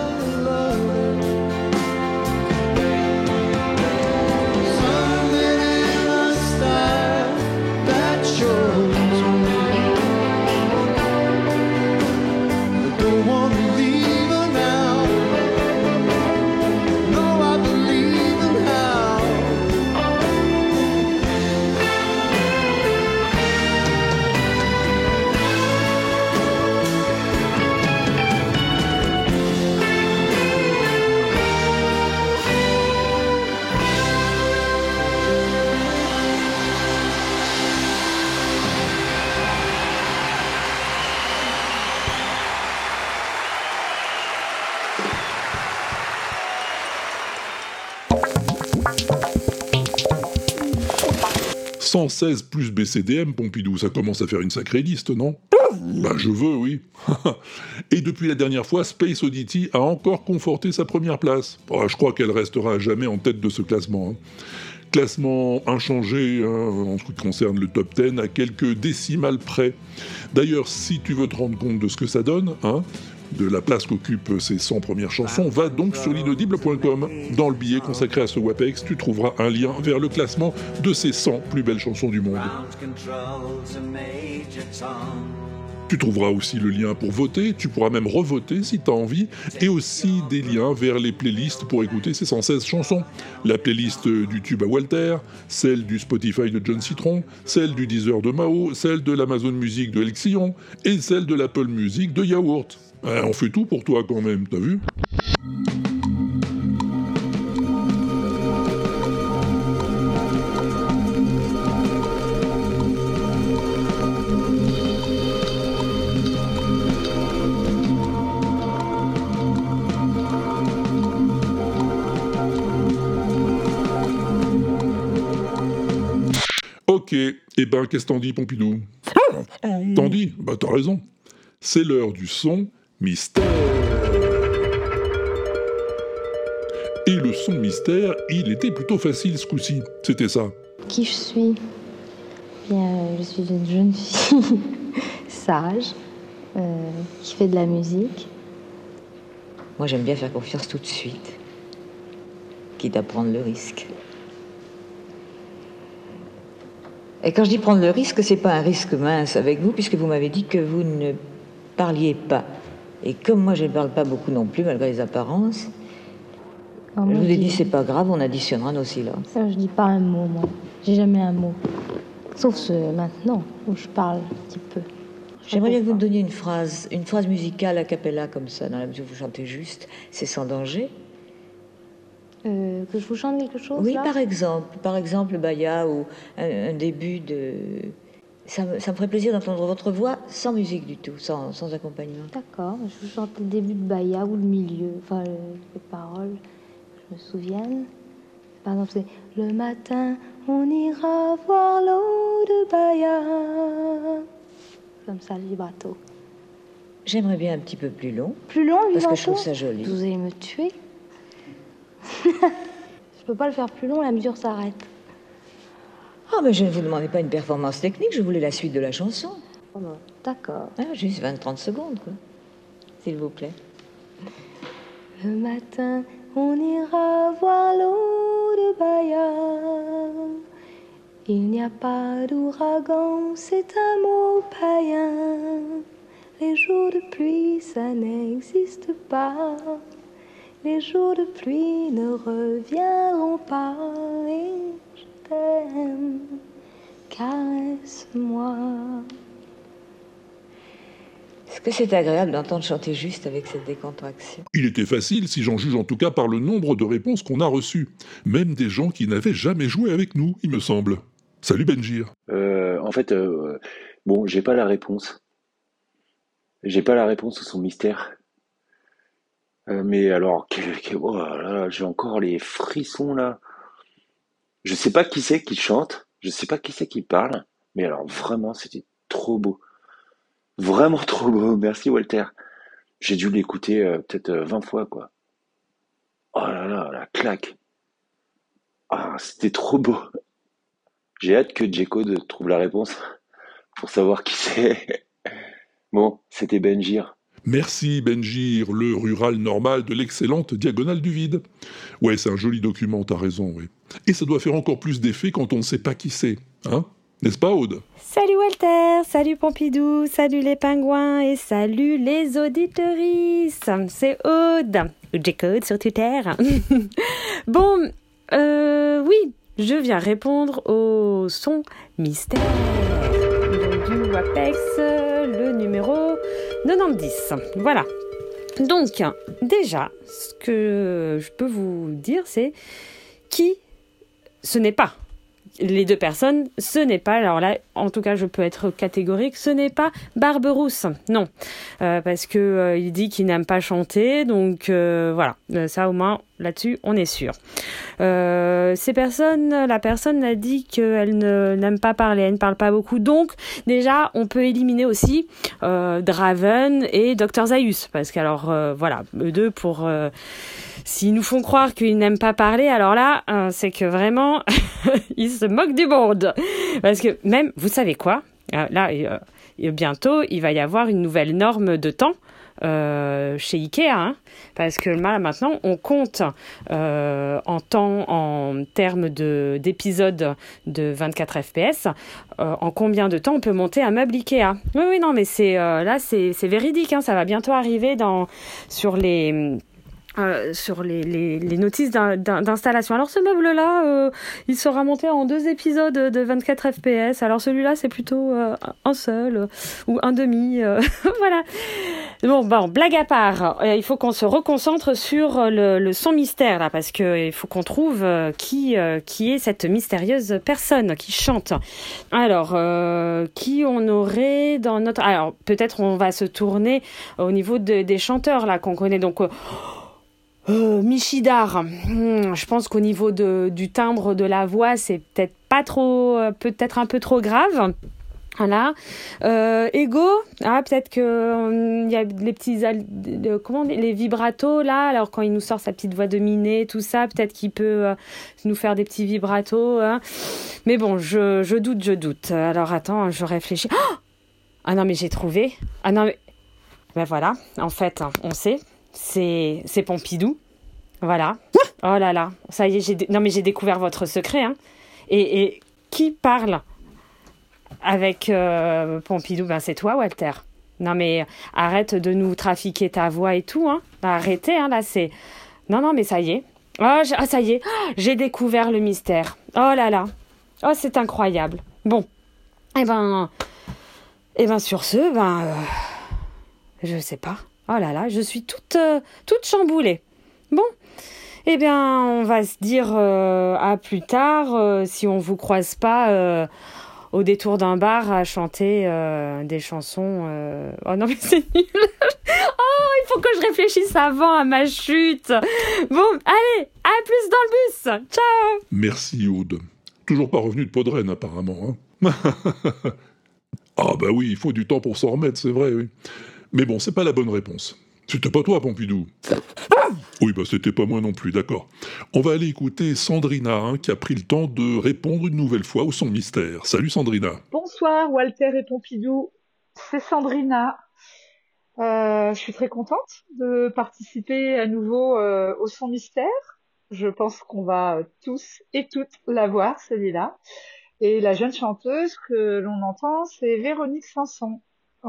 116 plus BCDM, Pompidou, ça commence à faire une sacrée liste, non? Bah je veux, oui. Et depuis la dernière fois, Space Oddity a encore conforté sa première place. Oh, je crois qu'elle restera à jamais en tête de ce classement. hein. Classement inchangé hein, en ce qui concerne le top 10 à quelques décimales près. D'ailleurs, si tu veux te rendre compte de ce que ça donne, hein, de la place qu'occupent ces 100 premières chansons, va donc sur l'inaudible.com. Dans le billet consacré à ce WAPEX, tu trouveras un lien vers le classement de ces 100 plus belles chansons du monde. Tu trouveras aussi le lien pour voter, tu pourras même revoter si tu as envie, et aussi des liens vers les playlists pour écouter ces 116 chansons. La playlist du tube à Walter, celle du Spotify de John Citron, celle du Deezer de Mao, celle de l'Amazon Music de Elxion, et celle de l'Apple Music de Yaourt. Ouais, on fait tout pour toi quand même, t'as vu? Ok, et ben qu'est-ce t'en dis Pompidou? T'en dis? Bah t'as raison. C'est l'heure du son mystère. Et le son mystère, il était plutôt facile ce coup-ci. C'était ça. Qui je suis? Bien, je suis une jeune fille sage euh, qui fait de la musique. Moi, j'aime bien faire confiance tout de suite, quitte à prendre le risque. Et quand je dis prendre le risque, c'est pas un risque mince avec vous, puisque vous m'avez dit que vous ne parliez pas. Et comme moi, je ne parle pas beaucoup non plus, malgré les apparences, Ah, je vous ai dit c'est pas grave, on additionnera nos silences. Ça, je dis pas un mot, moi. J'ai jamais un mot. Sauf ce maintenant, où je parle un petit peu. J'aimerais bien que vous me donniez une phrase, une phrase musicale a cappella comme ça, dans la mesure où vous chantez juste, c'est sans danger. Euh, que je vous chante quelque chose Oui, là? par exemple, par exemple Baya ou un, un début de. Ça, me- ça me ferait plaisir d'entendre votre voix sans musique du tout, sans, sans accompagnement. D'accord, je vous chante le début de Baya ou le milieu, enfin le- les paroles, je me souvienne. Par exemple, c'est Le matin, on ira voir l'eau de Baya. Comme ça, le vibrato. J'aimerais bien un petit peu plus long. Plus long, le Parce que je trouve ça joli. Vous allez me tuer. je peux pas le faire plus long, la mesure s'arrête. Ah, mais je ne vous demandais pas une performance technique, je voulais la suite de la chanson. Oh, D'accord. Ah, juste 20-30 secondes, quoi. S'il vous plaît. Le matin, on ira voir l'eau de Baya. Il n'y a pas d'ouragan, c'est un mot païen. Les jours de pluie, ça n'existe pas. Les jours de pluie ne reviendront pas. Et caresse-moi. Est-ce que c'est agréable d'entendre chanter juste avec cette décontraction? Il était facile, si j'en juge en tout cas par le nombre de réponses qu'on a reçues. Même des gens qui n'avaient jamais joué avec nous, il me semble. Salut Benjir. Euh, en fait, euh, bon, j'ai pas la réponse. J'ai pas la réponse au son mystère. Euh, mais alors, quel- quel- oh là là, j'ai encore les frissons là. Je sais pas qui c'est qui chante, je sais pas qui c'est qui parle, mais alors vraiment, c'était trop beau. Vraiment trop beau. Merci Walter. J'ai dû l'écouter euh, peut-être euh, 20 fois quoi. Oh là là, la claque. Ah, c'était trop beau. J'ai hâte que J-Code trouve la réponse pour savoir qui c'est. Bon, c'était Benjir. Merci Benjir, le rural normal de l'excellente diagonale du vide. Ouais, c'est un joli document, t'as raison, oui. Et ça doit faire encore plus d'effet quand on ne sait pas qui c'est, hein? N'est-ce pas, Aude? Salut Walter, salut Pompidou, salut les pingouins et salut les auditeuristes. C'est Aude, ou J-Code sur Twitter. bon, euh, oui, je viens répondre au son mystère du WAPEX, 90. Voilà. Donc, déjà, ce que je peux vous dire, c'est qui ce n'est pas les deux personnes, ce n'est pas, alors là, en tout cas, je peux être catégorique, ce n'est pas Barberousse, non, Euh, parce que euh, il dit qu'il n'aime pas chanter, donc euh, voilà, ça au moins, Là-dessus, on est sûr. Ces personnes, la personne a dit qu'elle n'aime pas parler, elle ne parle pas beaucoup. Donc, déjà, on peut éliminer aussi Draven et Dr Zaius. Parce qu'alors, voilà, eux deux, pour... S'ils nous font croire qu'ils n'aiment pas parler, alors là, euh, c'est que vraiment, ils se moquent du monde. Parce que même, vous savez quoi Euh, Là, euh, bientôt, il va y avoir une nouvelle norme de temps. chez Ikea, hein, parce que là maintenant on compte en temps, en termes de d'épisodes de 24 fps, en combien de temps on peut monter un meuble Ikea. Oui, oui, non, mais c'est là c'est c'est véridique, hein, ça va bientôt arriver dans sur les euh, sur les, les, les notices d'in- d'in- d'installation. Alors ce meuble-là, euh, il sera monté en deux épisodes de 24 fps. Alors celui-là, c'est plutôt euh, un seul ou un demi. voilà. Bon, bon, blague à part, il faut qu'on se reconcentre sur le, le son mystère là, parce que il faut qu'on trouve qui qui est cette mystérieuse personne qui chante. Alors, qui on aurait dans notre Alors peut-être on va se tourner au niveau de- des chanteurs là qu'on connaît donc. Euh, Michidar, hmm, je pense qu'au niveau de, du timbre de la voix, c'est peut-être pas trop, euh, peut-être un peu trop grave. Voilà. Euh, Ego, ah, peut-être que hum, il y a les petits, comment les vibratos là. Alors quand il nous sort sa petite voix dominée, tout ça, peut-être qu'il peut euh, nous faire des petits vibratos. hein. Mais bon, je, je doute, je doute. Alors attends, je réfléchis. Oh ah non, mais j'ai trouvé. Ah non, mais ben voilà. En fait, on sait, c'est c'est Pompidou. Voilà. Oh là là, ça y est, j'ai non mais j'ai découvert votre secret. Hein. Et, et qui parle avec euh, Pompidou? Ben c'est toi, Walter. Non mais arrête de nous trafiquer ta voix et tout. Hein. Arrêtez, hein, là c'est. Non non mais ça y est. Oh, ah ça y est, j'ai découvert le mystère. Oh là là. Oh c'est incroyable. Bon. Eh ben, eh ben sur ce, ben, euh, je sais pas. Oh là là, je suis toute, euh, toute chamboulée. Bon, eh bien, on va se dire euh, à plus tard euh, si on vous croise pas au détour d'un bar à chanter des chansons. Oh non mais c'est nul. oh, il faut que je réfléchisse avant à ma chute. Bon, allez, à plus dans le bus. Ciao. Merci Aude. Toujours pas revenu de Podren apparemment. Hein ah bah oui, il faut du temps pour s'en remettre, c'est vrai, oui. Mais bon, c'est pas la bonne réponse. C'était pas toi, Pompidou. Oui, bah c'était pas moi non plus, d'accord. On va aller écouter Sandrina, hein, qui a pris le temps de répondre une nouvelle fois au son mystère. Salut Sandrina. Bonsoir Walter et Pompidou, c'est Sandrina. Euh, je suis très contente de participer à nouveau euh, au son mystère. Je pense qu'on va tous et toutes la voir, celui-là. Et la jeune chanteuse que l'on entend, c'est Véronique Sanson.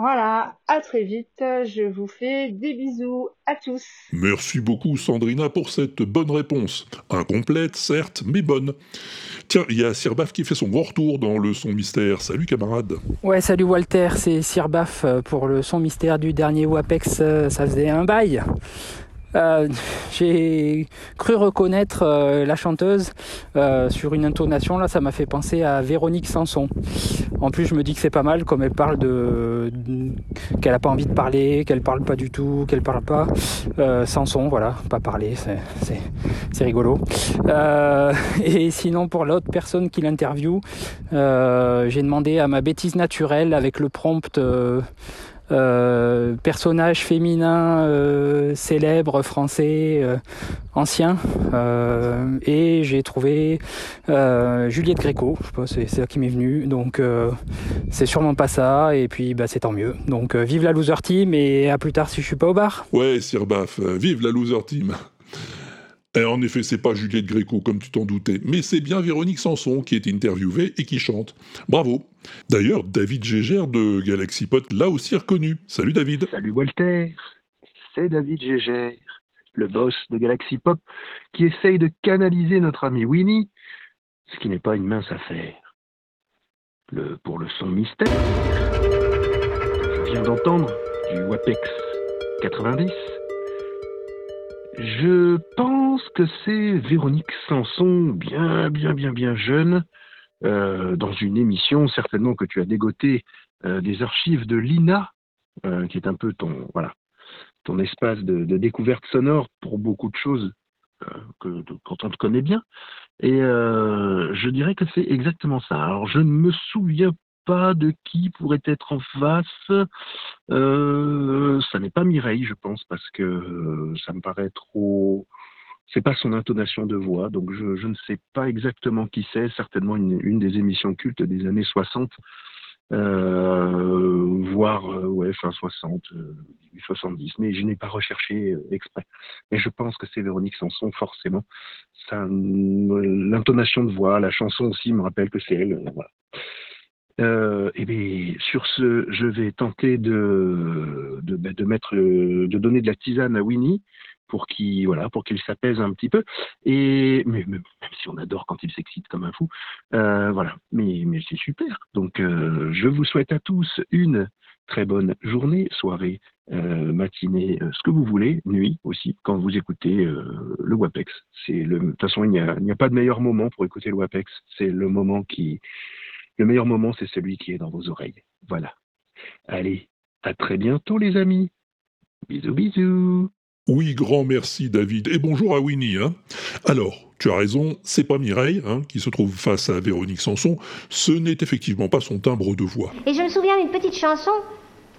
Voilà, à très vite. Je vous fais des bisous à tous. Merci beaucoup Sandrina pour cette bonne réponse. Incomplète, certes, mais bonne. Tiens, il y a Sirbaf qui fait son grand retour dans le son mystère. Salut camarade. Ouais, salut Walter, c'est Sirbaf euh, pour le son mystère du dernier WAPEX. euh, Ça faisait un bail. Euh, J'ai cru reconnaître euh, la chanteuse euh, sur une intonation. Là, ça m'a fait penser à Véronique Sanson. En plus, je me dis que c'est pas mal, comme elle parle de, qu'elle a pas envie de parler, qu'elle parle pas du tout, qu'elle parle pas. Sanson, voilà, pas parler, c'est- rigolo. Et sinon, pour l'autre personne qui l'interviewe, euh, j'ai demandé à ma bêtise naturelle avec le prompt. Euh, personnage féminin euh, célèbre français euh, ancien euh, et j'ai trouvé Juliette Gréco. Je sais pas c'est ça qui m'est venu. Donc c'est sûrement pas ça. Et puis bah, c'est tant mieux. Donc vive la loser team et à plus tard si je suis pas au bar. Ouais, Sirbaf, vive la loser team. Et en effet, c'est pas Juliette Gréco comme tu t'en doutais, mais c'est bien Véronique Sanson qui est interviewée et qui chante. Bravo. D'ailleurs, David Gégère de Galaxy Pot l'a aussi reconnu. Salut David. Salut Walter, c'est David Gégère, le boss de Galaxy Pop, qui essaye de canaliser notre ami Winnie, ce qui n'est pas une mince affaire. Pour le son mystère, je viens d'entendre du WAPEX 90. Je pense que c'est Véronique Sanson, bien, bien, bien, bien jeune, euh, dans une émission certainement que tu as dégoté euh, des archives de l'INA, euh, qui est un peu ton voilà ton espace de, de découverte sonore pour beaucoup de choses que, quand on te connaît bien. Et je dirais que c'est exactement ça. Alors, je ne me souviens pas de qui pourrait être en face. Euh, ça n'est pas Mireille, je pense, parce que euh, ça me paraît trop. C'est pas son intonation de voix, donc je, ne sais pas exactement qui c'est. Certainement une, des émissions cultes des années 60, euh, voire ouais fin 60, euh, début 70. Mais je n'ai pas recherché exprès. Mais je pense que c'est Véronique Sanson forcément. L'intonation de voix, la chanson aussi me rappelle que c'est elle. voilà. Euh, et bien, sur ce, je vais tenter de, de, ben, de mettre, de donner de la tisane à Winnie pour qu'il, voilà, pour qu'il s'apaise un petit peu. Et mais, même si on adore quand il s'excite comme un fou, euh, voilà. Mais, mais c'est super. Donc, euh, je vous souhaite à tous une très bonne journée, soirée, euh, matinée, euh, ce que vous voulez, nuit aussi, quand vous écoutez euh, le WAPEX. De toute façon, il n'y a pas de meilleur moment pour écouter le WAPEX. C'est le moment qui, le meilleur moment, c'est celui qui est dans vos oreilles. Voilà. Allez, à très bientôt, les amis. Bisous, bisous. Oui, grand merci David. Et bonjour à Winnie. Hein. Alors, tu as raison, c'est pas Mireille hein, qui se trouve face à Véronique Sanson. Ce n'est effectivement pas son timbre de voix. Et je me souviens d'une petite chanson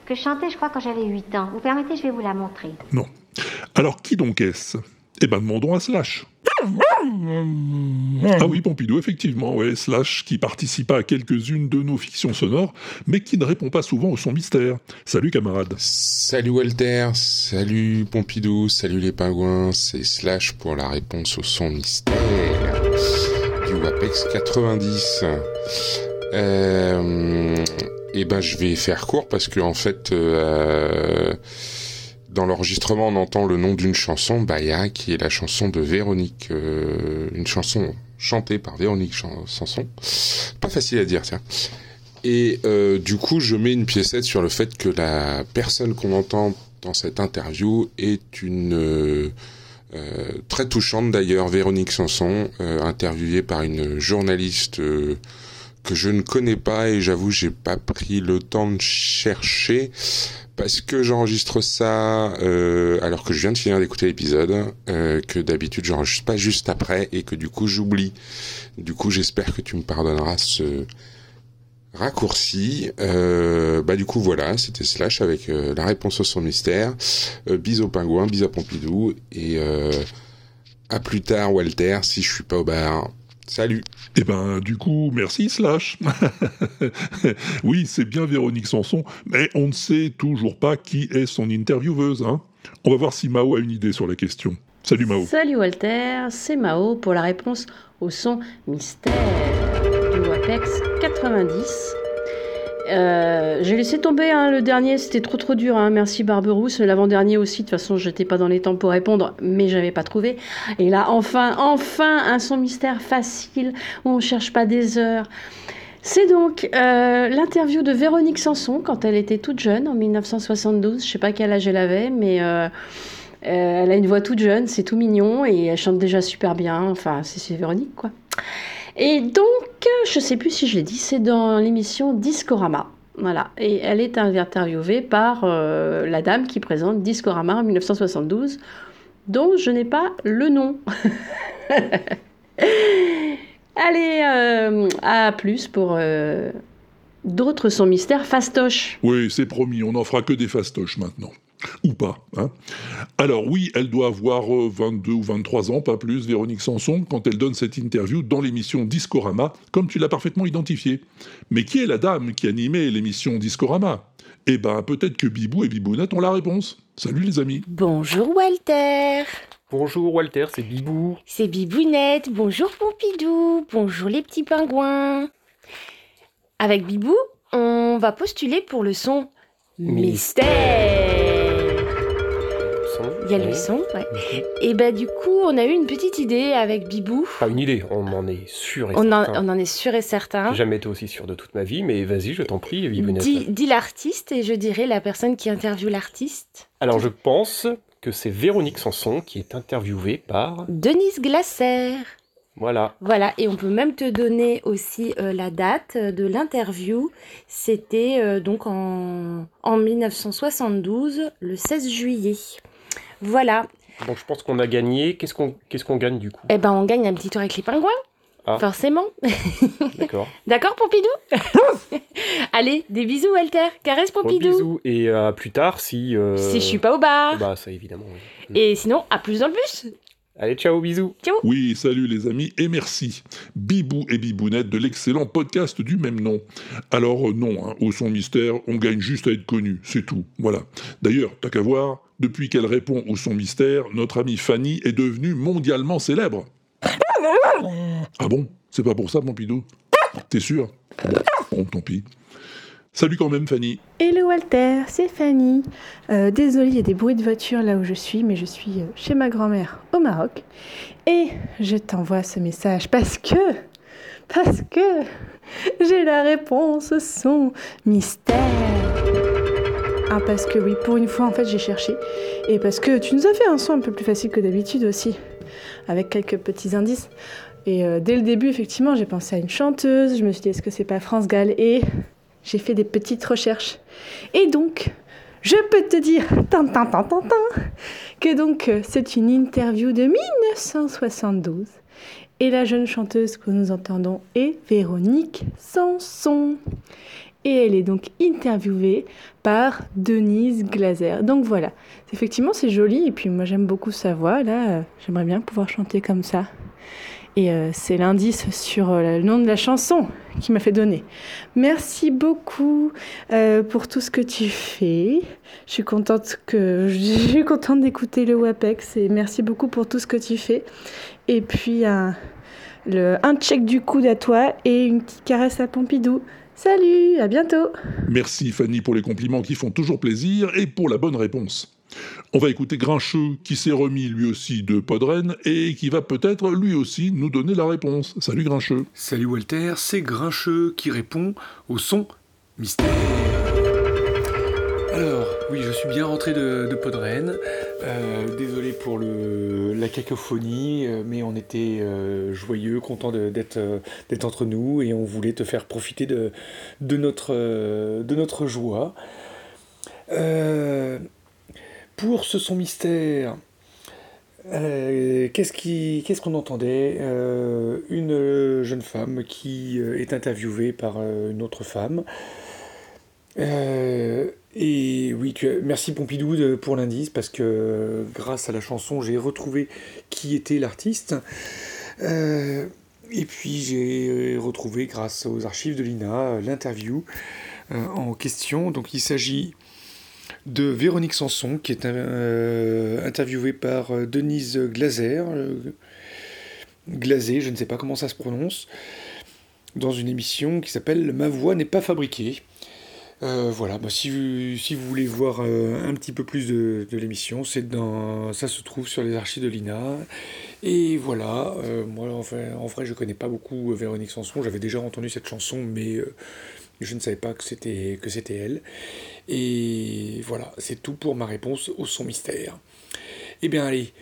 que je chantais, je crois, quand j'avais 8 ans. Vous permettez, je vais vous la montrer. Non. Alors, qui donc est-ce? Eh ben, demandons à Slash. Ah oui, Pompidou, effectivement, ouais, Slash, qui participa à quelques-unes de nos fictions sonores, mais qui ne répond pas souvent au son mystère. Salut, camarade. Salut Walter, salut Pompidou, salut les pingouins, c'est Slash pour la réponse au son mystère du WAPEX 90. Euh, et ben je vais faire court parce que en fait euh, dans l'enregistrement on entend le nom d'une chanson, Baya, qui est la chanson de Véronique, euh, une chanson chantée par Véronique Sanson. Pas facile à dire tiens. Et euh, du coup, je mets une piécette sur le fait que la personne qu'on entend dans cette interview est une euh, euh, très touchante d'ailleurs, Véronique Sanson, euh, interviewée par une journaliste euh, que je ne connais pas et j'avoue j'ai pas pris le temps de chercher parce que j'enregistre ça euh, alors que je viens de finir d'écouter l'épisode, euh, que d'habitude j'enregistre pas juste après et que du coup j'oublie. Du coup j'espère que tu me pardonneras ce raccourci. Euh, bah du coup voilà, c'était Slash avec euh, la réponse au son mystère. Euh, bis au pingouin, bis à Pompidou et euh, à plus tard Walter si je suis pas au bar. Salut. Eh ben, du coup, merci Slash. oui, c'est bien Véronique Sanson, mais on ne sait toujours pas qui est son intervieweuse. Hein. On va voir si Mao a une idée sur la question. Salut Mao. Salut Walter, c'est Mao pour la réponse au son mystère du WAPEX 90. Euh, J'ai laissé tomber hein, le dernier, c'était trop trop dur. hein. Merci Barberousse. L'avant-dernier aussi, de toute façon, j'étais pas dans les temps pour répondre, mais j'avais pas trouvé. Et là, enfin, enfin, un son mystère facile où on cherche pas des heures. C'est donc euh, l'interview de Véronique Sanson quand elle était toute jeune, en 1972. Je sais pas quel âge elle avait, mais euh, elle a une voix toute jeune, c'est tout mignon et elle chante déjà super bien. Enfin, c'est Véronique, quoi. Et donc, je sais plus si je l'ai dit, c'est dans l'émission Discorama. Voilà, et elle est interviewée par euh, la dame qui présente Discorama en 1972, dont je n'ai pas le nom. Allez, euh, à plus pour euh, d'autres sons mystères fastoches. Oui, c'est promis, on n'en fera que des fastoches maintenant. Ou pas. Hein. Alors oui, elle doit avoir euh, 22 ou 23 ans, pas plus, Véronique Sanson, quand elle donne cette interview dans l'émission Discorama, comme tu l'as parfaitement identifié. Mais qui est la dame qui animait l'émission Discorama? Eh ben, peut-être que Bibou et Bibounette ont la réponse. Salut les amis. Bonjour Walter. Bonjour Walter, c'est Bibou. C'est Bibounette. Bonjour Pompidou. Bonjour les petits pingouins. Avec Bibou, on va postuler pour le son mystère. Il y a le son, ouais. Et bah du coup, on a eu une petite idée avec Bibou. Pas une idée, on en est sûr et On en, certain. on en est sûr et certain. J'ai jamais été aussi sûr de toute ma vie, mais vas-y, je t'en prie, dis l'artiste et je dirai la personne qui interviewe l'artiste. Alors je pense que c'est Véronique Sanson qui est interviewée par... Denise Glaser. Voilà. Voilà, et on peut même te donner aussi euh, la date de l'interview. C'était euh, donc en, en 1972, le 16 juillet. Voilà. Bon, je pense qu'on a gagné. Qu'est-ce qu'on qu'est-ce qu'on gagne du coup? Eh ben, on gagne un petit tour avec les pingouins. Ah. Forcément. D'accord. D'accord, Pompidou? Allez, des bisous, Walter. Caresse, Pompidou. bisous et à plus tard si. euh, Si je suis pas au bar. Bah ça évidemment. oui. Et sinon, à plus dans le bus. Allez, ciao, bisous. Ciao. Oui, salut les amis et merci. Bibou et Bibounette de l'excellent podcast du même nom. Alors euh, non, hein, au son mystère, on gagne juste à être connu, c'est tout. Voilà. D'ailleurs, t'as qu'à voir, depuis qu'elle répond au son mystère, notre amie Fanny est devenue mondialement célèbre. Ah bon? C'est pas pour ça, Pompidou T'es sûr? Bon, tant pis. Salut quand même, Fanny. Hello Walter, c'est Fanny. Euh, désolée, il y a des bruits de voiture là où je suis, mais je suis euh, chez ma grand-mère au Maroc. Et je t'envoie ce message parce que, parce que j'ai la réponse au son mystère. Ah parce que oui, pour une fois en fait j'ai cherché. Et parce que tu nous as fait un son un peu plus facile que d'habitude aussi, avec quelques petits indices. Et euh, dès le début, effectivement, j'ai pensé à une chanteuse. Je me suis dit, est-ce que c'est pas France Gall? Et j'ai fait des petites recherches. Et donc, je peux te dire, que donc euh, c'est une interview de 1972. Et la jeune chanteuse que nous entendons est Véronique Sanson. Et elle est donc interviewée par Denise Glaser. Donc voilà, effectivement c'est joli et puis moi j'aime beaucoup sa voix. Là, euh, j'aimerais bien pouvoir chanter comme ça. Et euh, c'est l'indice sur euh, le nom de la chanson qui m'a fait donner. Merci beaucoup euh, pour tout ce que tu fais. Je suis contente que je suis d'écouter le WAPEX et merci beaucoup pour tout ce que tu fais. Et puis un, le, un check du coude à toi et une petite caresse à Pompidou. Salut, à bientôt. Merci Fanny pour les compliments qui font toujours plaisir et pour la bonne réponse. On va écouter Grincheux qui s'est remis lui aussi de Podren et qui va peut-être lui aussi nous donner la réponse. Salut Grincheux. Salut Walter, c'est Grincheux qui répond au son mystère. Alors, oui, je suis bien rentré de, de Podren. Euh, désolé pour la cacophonie, euh, mais on était euh, joyeux, content d'être euh, d'être entre nous et on voulait te faire profiter de, notre, de notre joie. Pour ce son mystère, euh, qu'est-ce qu'on entendait? Euh, Une jeune femme qui euh, est interviewée par une autre femme. Et oui, merci Pompidou pour l'indice parce que grâce à la chanson, j'ai retrouvé qui était l'artiste. Et puis j'ai retrouvé, grâce aux archives de l'INA, l'interview en question. Donc il s'agit de Véronique Sanson, qui est euh, interviewée par euh, Denise Glaser, euh, Glazé, je ne sais pas comment ça se prononce, dans une émission qui s'appelle Ma voix n'est pas fabriquée. Euh, voilà, bah, si, vous, voulez voir un petit peu plus de, l'émission, ça se trouve sur les archives de l'INA. Et voilà, moi en vrai, je connais pas beaucoup Véronique Sanson, j'avais déjà entendu cette chanson, mais je ne savais pas que c'était que c'était elle. Et voilà, c'est tout pour ma réponse au son mystère. Eh bien allez,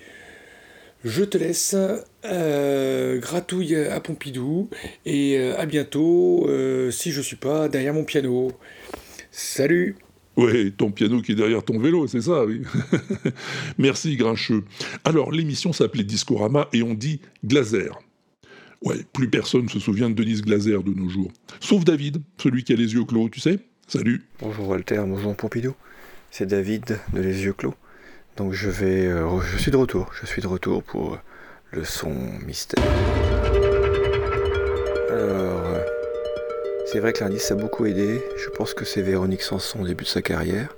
je te laisse, euh, gratouille à Pompidou, et euh, à bientôt, euh, si je suis pas derrière mon piano. Salut Ouais, ton piano qui est derrière ton vélo, c'est ça, oui. Merci, Grincheux. Alors, l'émission s'appelait Discorama et on dit Glaser. Ouais, plus personne se souvient de Denise Glaser de nos jours. Sauf David, celui qui a les yeux clos, tu sais Salut. Bonjour Walter, bonjour Pompidou. C'est David de Les Yeux Clos. Donc je vais, euh, je suis de retour. Je suis de retour pour euh, le son mystère. Alors, euh, c'est vrai que l'indice a beaucoup aidé. Je pense que c'est Véronique Sanson au début de sa carrière,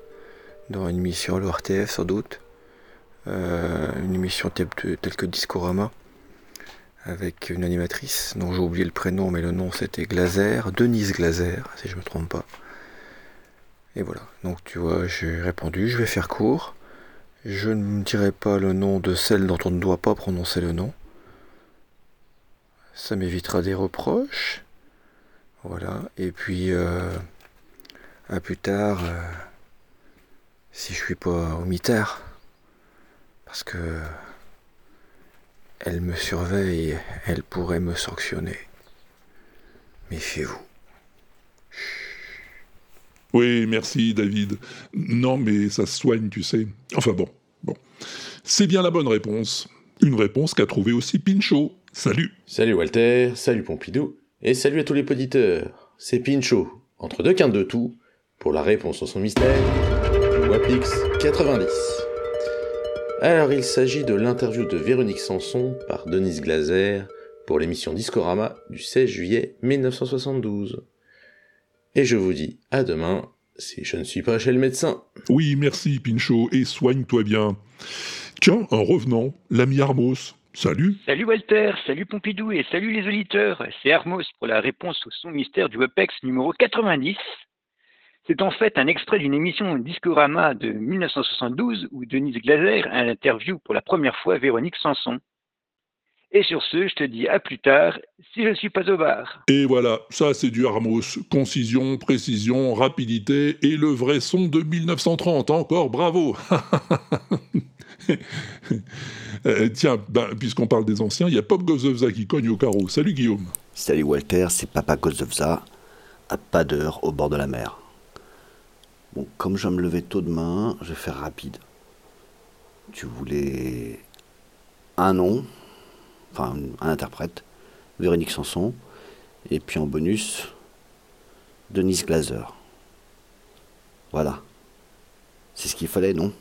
dans une émission à l'ORTF sans doute, une émission telle que Discorama, avec une animatrice dont j'ai oublié le prénom, mais le nom c'était Glaser, Denise Glaser, si je me trompe pas. Et voilà, donc tu vois, j'ai répondu, je vais faire court. Je ne dirai pas le nom de celle dont on ne doit pas prononcer le nom. Ça m'évitera des reproches. Voilà, et puis euh, à plus tard, euh, si je suis pas au mitard, parce que elle me surveille, elle pourrait me sanctionner. Méfiez-vous. Oui, merci, David. Non, mais ça se soigne, tu sais. Enfin bon, bon. C'est bien la bonne réponse. Une réponse qu'a trouvée aussi Pinchot. Salut Salut Walter, salut Pompidou, et salut à tous les poditeurs. C'est Pinchot, entre deux quintes de tout, pour la réponse au son mystère, Wapix 90. Alors il s'agit de l'interview de Véronique Sanson par Denise Glaser pour l'émission Discorama du 16 juillet 1972. Et je vous dis à demain si je ne suis pas chez le médecin. Oui, merci Pinchot, et soigne-toi bien. Tiens, un revenant, l'ami Armos. Salut Salut Walter, salut Pompidou et salut les auditeurs. C'est Armos pour la réponse au son mystère du WebEx numéro 90. C'est en fait un extrait d'une émission Discorama de 1972 où Denise Glaser a l'interview pour la première fois Véronique Sanson. Et sur ce, je te dis à plus tard si je ne suis pas au bar. Et voilà, ça c'est du Armos. Concision, précision, rapidité et le vrai son de 1930. Encore bravo Euh, Tiens, ben, puisqu'on parle des anciens, il y a Pop Gozovza qui cogne au carreau. Salut Guillaume. Salut Walter, c'est Papa Kozovza, à pas d'heure au bord de la mer. Bon, comme je vais me lever tôt demain, je vais faire rapide. Tu voulais un nom, enfin un interprète, Véronique Sanson, et puis en bonus, Denise Glaser. Voilà. C'est ce qu'il fallait, non?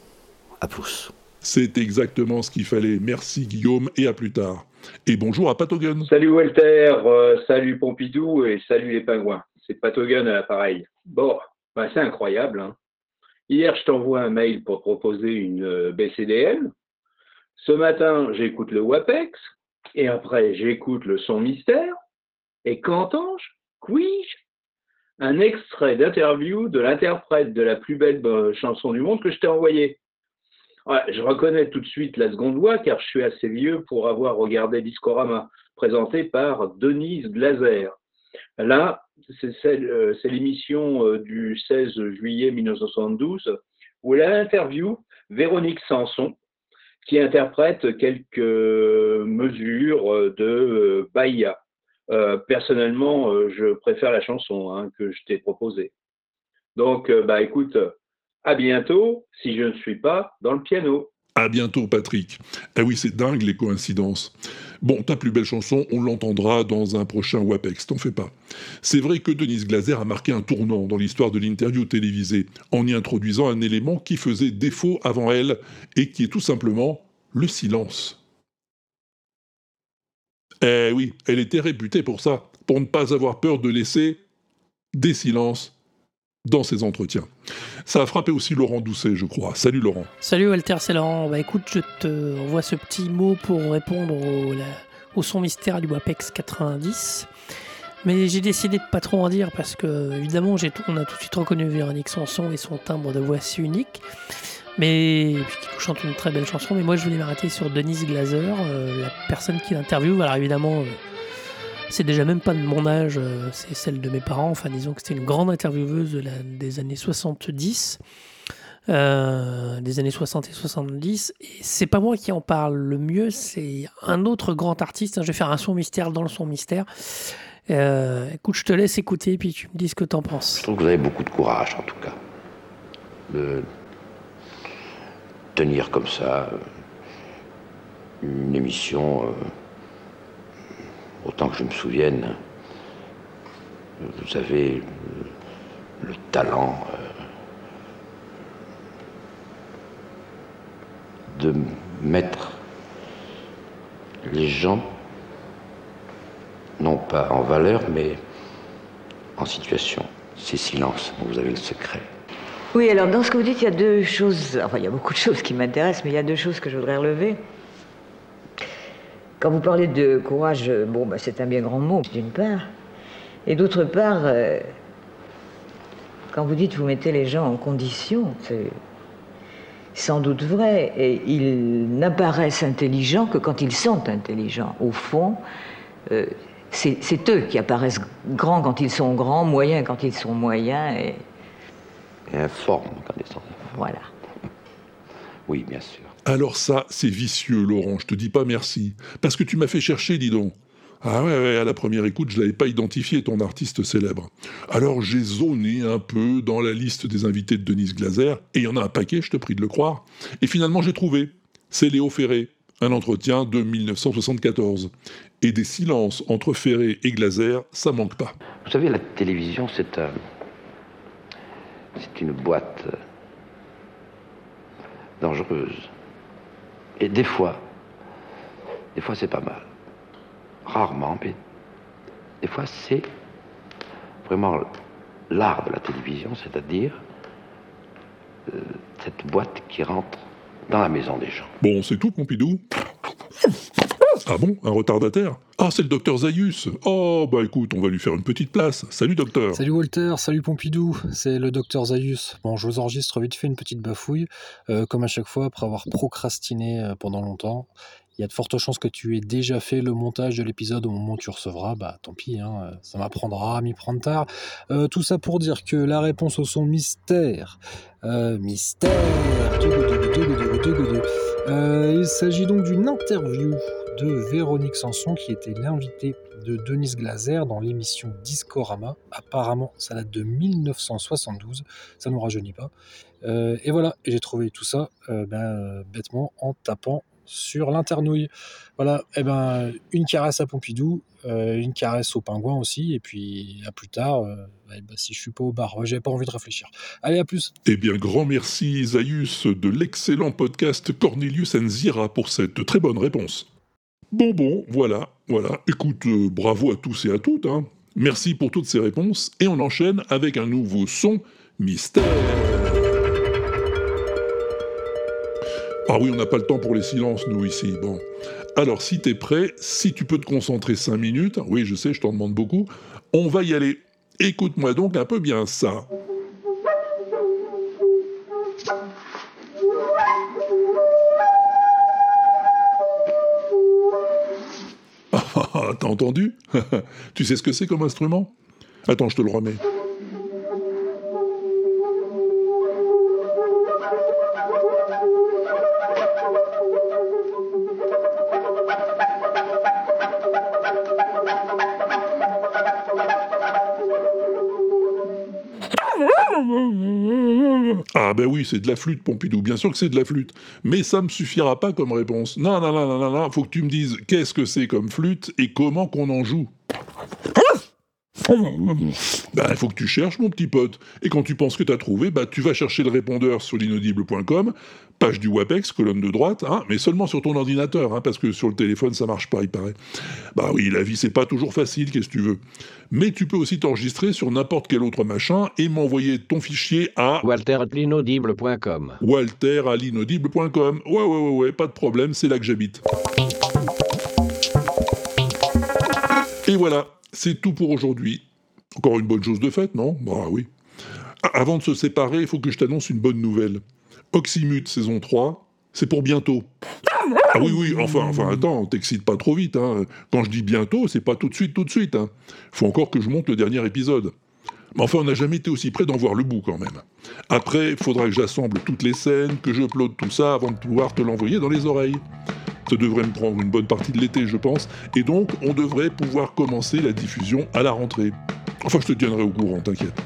À plus. C'est exactement ce qu'il fallait. Merci Guillaume et à plus tard. Et bonjour à Patogun. Salut Walter, euh, salut Pompidou et salut les pingouins. C'est Patogun à l'appareil. Bon, bah, c'est incroyable. hein. Hier, je t'envoie un mail pour proposer une euh, BCDL. Ce matin, j'écoute le WAPEX. Et après, j'écoute le son mystère. Et qu'entends-je? Puis-je Un extrait d'interview de l'interprète de la plus belle euh, chanson du monde que je t'ai envoyé. Ouais, je reconnais tout de suite la seconde voix car je suis assez vieux pour avoir regardé Discorama, présenté par Denise Glaser. Là, euh, c'est l'émission euh, du 16 juillet 1972 où elle interview Véronique Sanson qui interprète quelques mesures euh, de euh, Bahia. Personnellement, je préfère la chanson hein, que je t'ai proposée. Donc, bah écoute, à bientôt si je ne suis pas dans le piano. À bientôt Patrick. Ah oui, c'est dingue les coïncidences. Bon, ta plus belle chanson, on l'entendra dans un prochain WAPEX, t'en fais pas. C'est vrai que Denise Glaser a marqué un tournant dans l'histoire de l'interview télévisée, en y introduisant un élément qui faisait défaut avant elle, et qui est tout simplement le silence. Eh oui, elle était réputée pour ça, pour ne pas avoir peur de laisser des silences dans ses entretiens. Ça a frappé aussi Laurent Doucet, je crois. Salut Laurent. Salut Walter, c'est Laurent. Bah écoute, je te envoie ce petit mot pour répondre au, son mystère du WAPEX 90. Mais j'ai décidé de pas trop en dire parce que, évidemment, on a tout de suite reconnu Véronique Sanson et son timbre de voix si unique. Mais et puis qui chante une très belle chanson. Mais moi, je voulais m'arrêter sur Denise Glaser, euh, la personne qui l'interviewe. Alors évidemment, euh, c'est déjà même pas de mon âge, euh, c'est celle de mes parents. Enfin, disons que c'était une grande intervieweuse des années 70, euh, des années 60 et 70. Et c'est pas moi qui en parle le mieux, c'est un autre grand artiste. Je vais faire un son mystère dans le son mystère. Euh, écoute, je te laisse écouter, puis tu me dis ce que t'en penses. Je trouve que vous avez beaucoup de courage, en tout cas. De tenir comme ça une émission, autant que je me souvienne, vous avez euh, le talent euh, de mettre les gens, non pas en valeur, mais en situation. Ces silences dont vous avez le secret. Oui, alors dans ce que vous dites, il y a deux choses, enfin il y a beaucoup de choses qui m'intéressent, mais il y a deux choses que je voudrais relever. Quand vous parlez de courage, euh, bon, bah, c'est un bien grand mot, d'une part. Et d'autre part, euh, quand vous dites vous mettez les gens en condition, c'est sans doute vrai. Et ils n'apparaissent intelligents que quand ils sont intelligents. Au fond, euh, c'est eux qui apparaissent grands quand ils sont grands, moyens quand ils sont moyens. Et... Et informe quand ils sont. Voilà. Oui, bien sûr. Alors ça, c'est vicieux, Laurent, je te dis pas merci. Parce que tu m'as fait chercher, dis donc. Ah ouais, ouais, à la première écoute, je l'avais pas identifié, ton artiste célèbre. Alors j'ai zoné un peu dans la liste des invités de Denise Glaser, et il y en a un paquet, je te prie de le croire. Et finalement, j'ai trouvé. C'est Léo Ferré, un entretien de 1974. Et des silences entre Ferré et Glaser, ça manque pas. Vous savez, la télévision, c'est. C'est une boîte euh, dangereuse. Et des fois, des fois c'est pas mal. Rarement, mais des fois c'est vraiment l'art de la télévision, c'est-à-dire euh, cette boîte qui rentre dans la maison des gens. Bon, c'est tout, Pompidou Ah bon Un retardataire Ah, c'est le docteur Zayus Oh, bah écoute, on va lui faire une petite place. Salut, docteur Salut Walter, salut Pompidou, c'est le docteur Zayus. Bon, je vous enregistre vite fait une petite bafouille, euh, comme à chaque fois, après avoir procrastiné euh, pendant longtemps. Il y a de fortes chances que tu aies déjà fait le montage de l'épisode au moment où tu recevras. Bah tant pis, hein, euh, ça m'apprendra à m'y prendre tard. Euh, tout ça pour dire que la réponse au son mystère. Mystère. Il s'agit donc d'une interview de Véronique Sanson qui était l'invitée de Denise Glaser dans l'émission Discorama. Apparemment, ça date de 1972, ça ne nous rajeunit pas. Euh, et voilà, j'ai trouvé tout ça ben, bêtement en tapant sur l'internouille. Voilà, et ben une caresse à Pompidou, euh, une caresse au pingouin aussi, et puis à plus tard, euh, ouais, bah, si je suis pas au bar, j'avais pas envie de réfléchir. Allez, à plus. Eh bien, grand merci, Zayus, de l'excellent podcast Cornelius Zira pour cette très bonne réponse. Bon, bon, voilà, voilà. Écoute, euh, bravo à tous et à toutes. Hein. Merci pour toutes ces réponses. Et on enchaîne avec un nouveau son mystère. Ah oui, on n'a pas le temps pour les silences, nous, ici. Bon. Alors, si t'es prêt, si tu peux te concentrer 5 minutes, oui, je sais, je t'en demande beaucoup, on va y aller. Écoute-moi donc un peu bien ça. Ah, T'as entendu? Tu sais ce que c'est comme instrument? Attends, je te le remets. Ben oui, c'est de la flûte, Pompidou, bien sûr que c'est de la flûte. Mais ça me suffira pas comme réponse. Non, non, non, non, non, non, faut que tu me dises qu'est-ce que c'est comme flûte et comment qu'on en joue. Ben, il faut que tu cherches, mon petit pote. Et quand tu penses que t'as trouvé, bah, tu vas chercher le répondeur sur l'inaudible.com, page du WAPEX, colonne de droite, hein, mais seulement sur ton ordinateur, hein, parce que sur le téléphone, ça marche pas, il paraît. Bah oui, la vie, c'est pas toujours facile, qu'est-ce que tu veux. Mais tu peux aussi t'enregistrer sur n'importe quel autre machin et m'envoyer ton fichier à walter.l'inaudible.com walter à l'inaudible.com. Ouais, ouais, ouais, ouais, pas de problème, c'est là que j'habite. Et voilà, c'est tout pour aujourd'hui. Encore une bonne chose de faite, non? Bah oui. Ah, Avant de se séparer, il faut que je t'annonce une bonne nouvelle. Oxymute saison 3, c'est pour bientôt. Ah oui, oui, enfin, enfin, attends, t'excites pas trop vite. Hein. Quand je dis bientôt, c'est pas tout de suite, tout de suite. Hein. Faut encore que je monte le dernier épisode. Mais enfin, on n'a jamais été aussi près d'en voir le bout quand même. Après, il faudra que j'assemble toutes les scènes, que je tout ça avant de pouvoir te l'envoyer dans les oreilles. Ça devrait me prendre une bonne partie de l'été, je pense, et donc on devrait pouvoir commencer la diffusion à la rentrée. Enfin, je te tiendrai au courant, t'inquiète.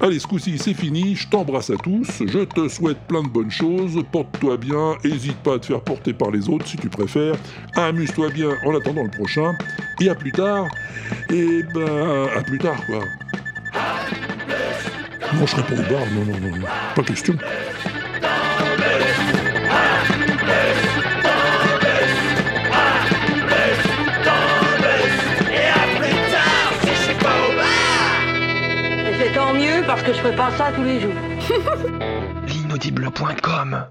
Allez, ce coup-ci, c'est fini, je t'embrasse à tous, je te souhaite plein de bonnes choses, porte-toi bien, hésite pas à te faire porter par les autres si tu préfères, amuse-toi bien en attendant le prochain, et à plus tard, et ben, à plus tard, quoi. Non, je serai pas au bar, non, non, non, pas question. Parce que je ferai pas ça tous les jours. L'inaudible.com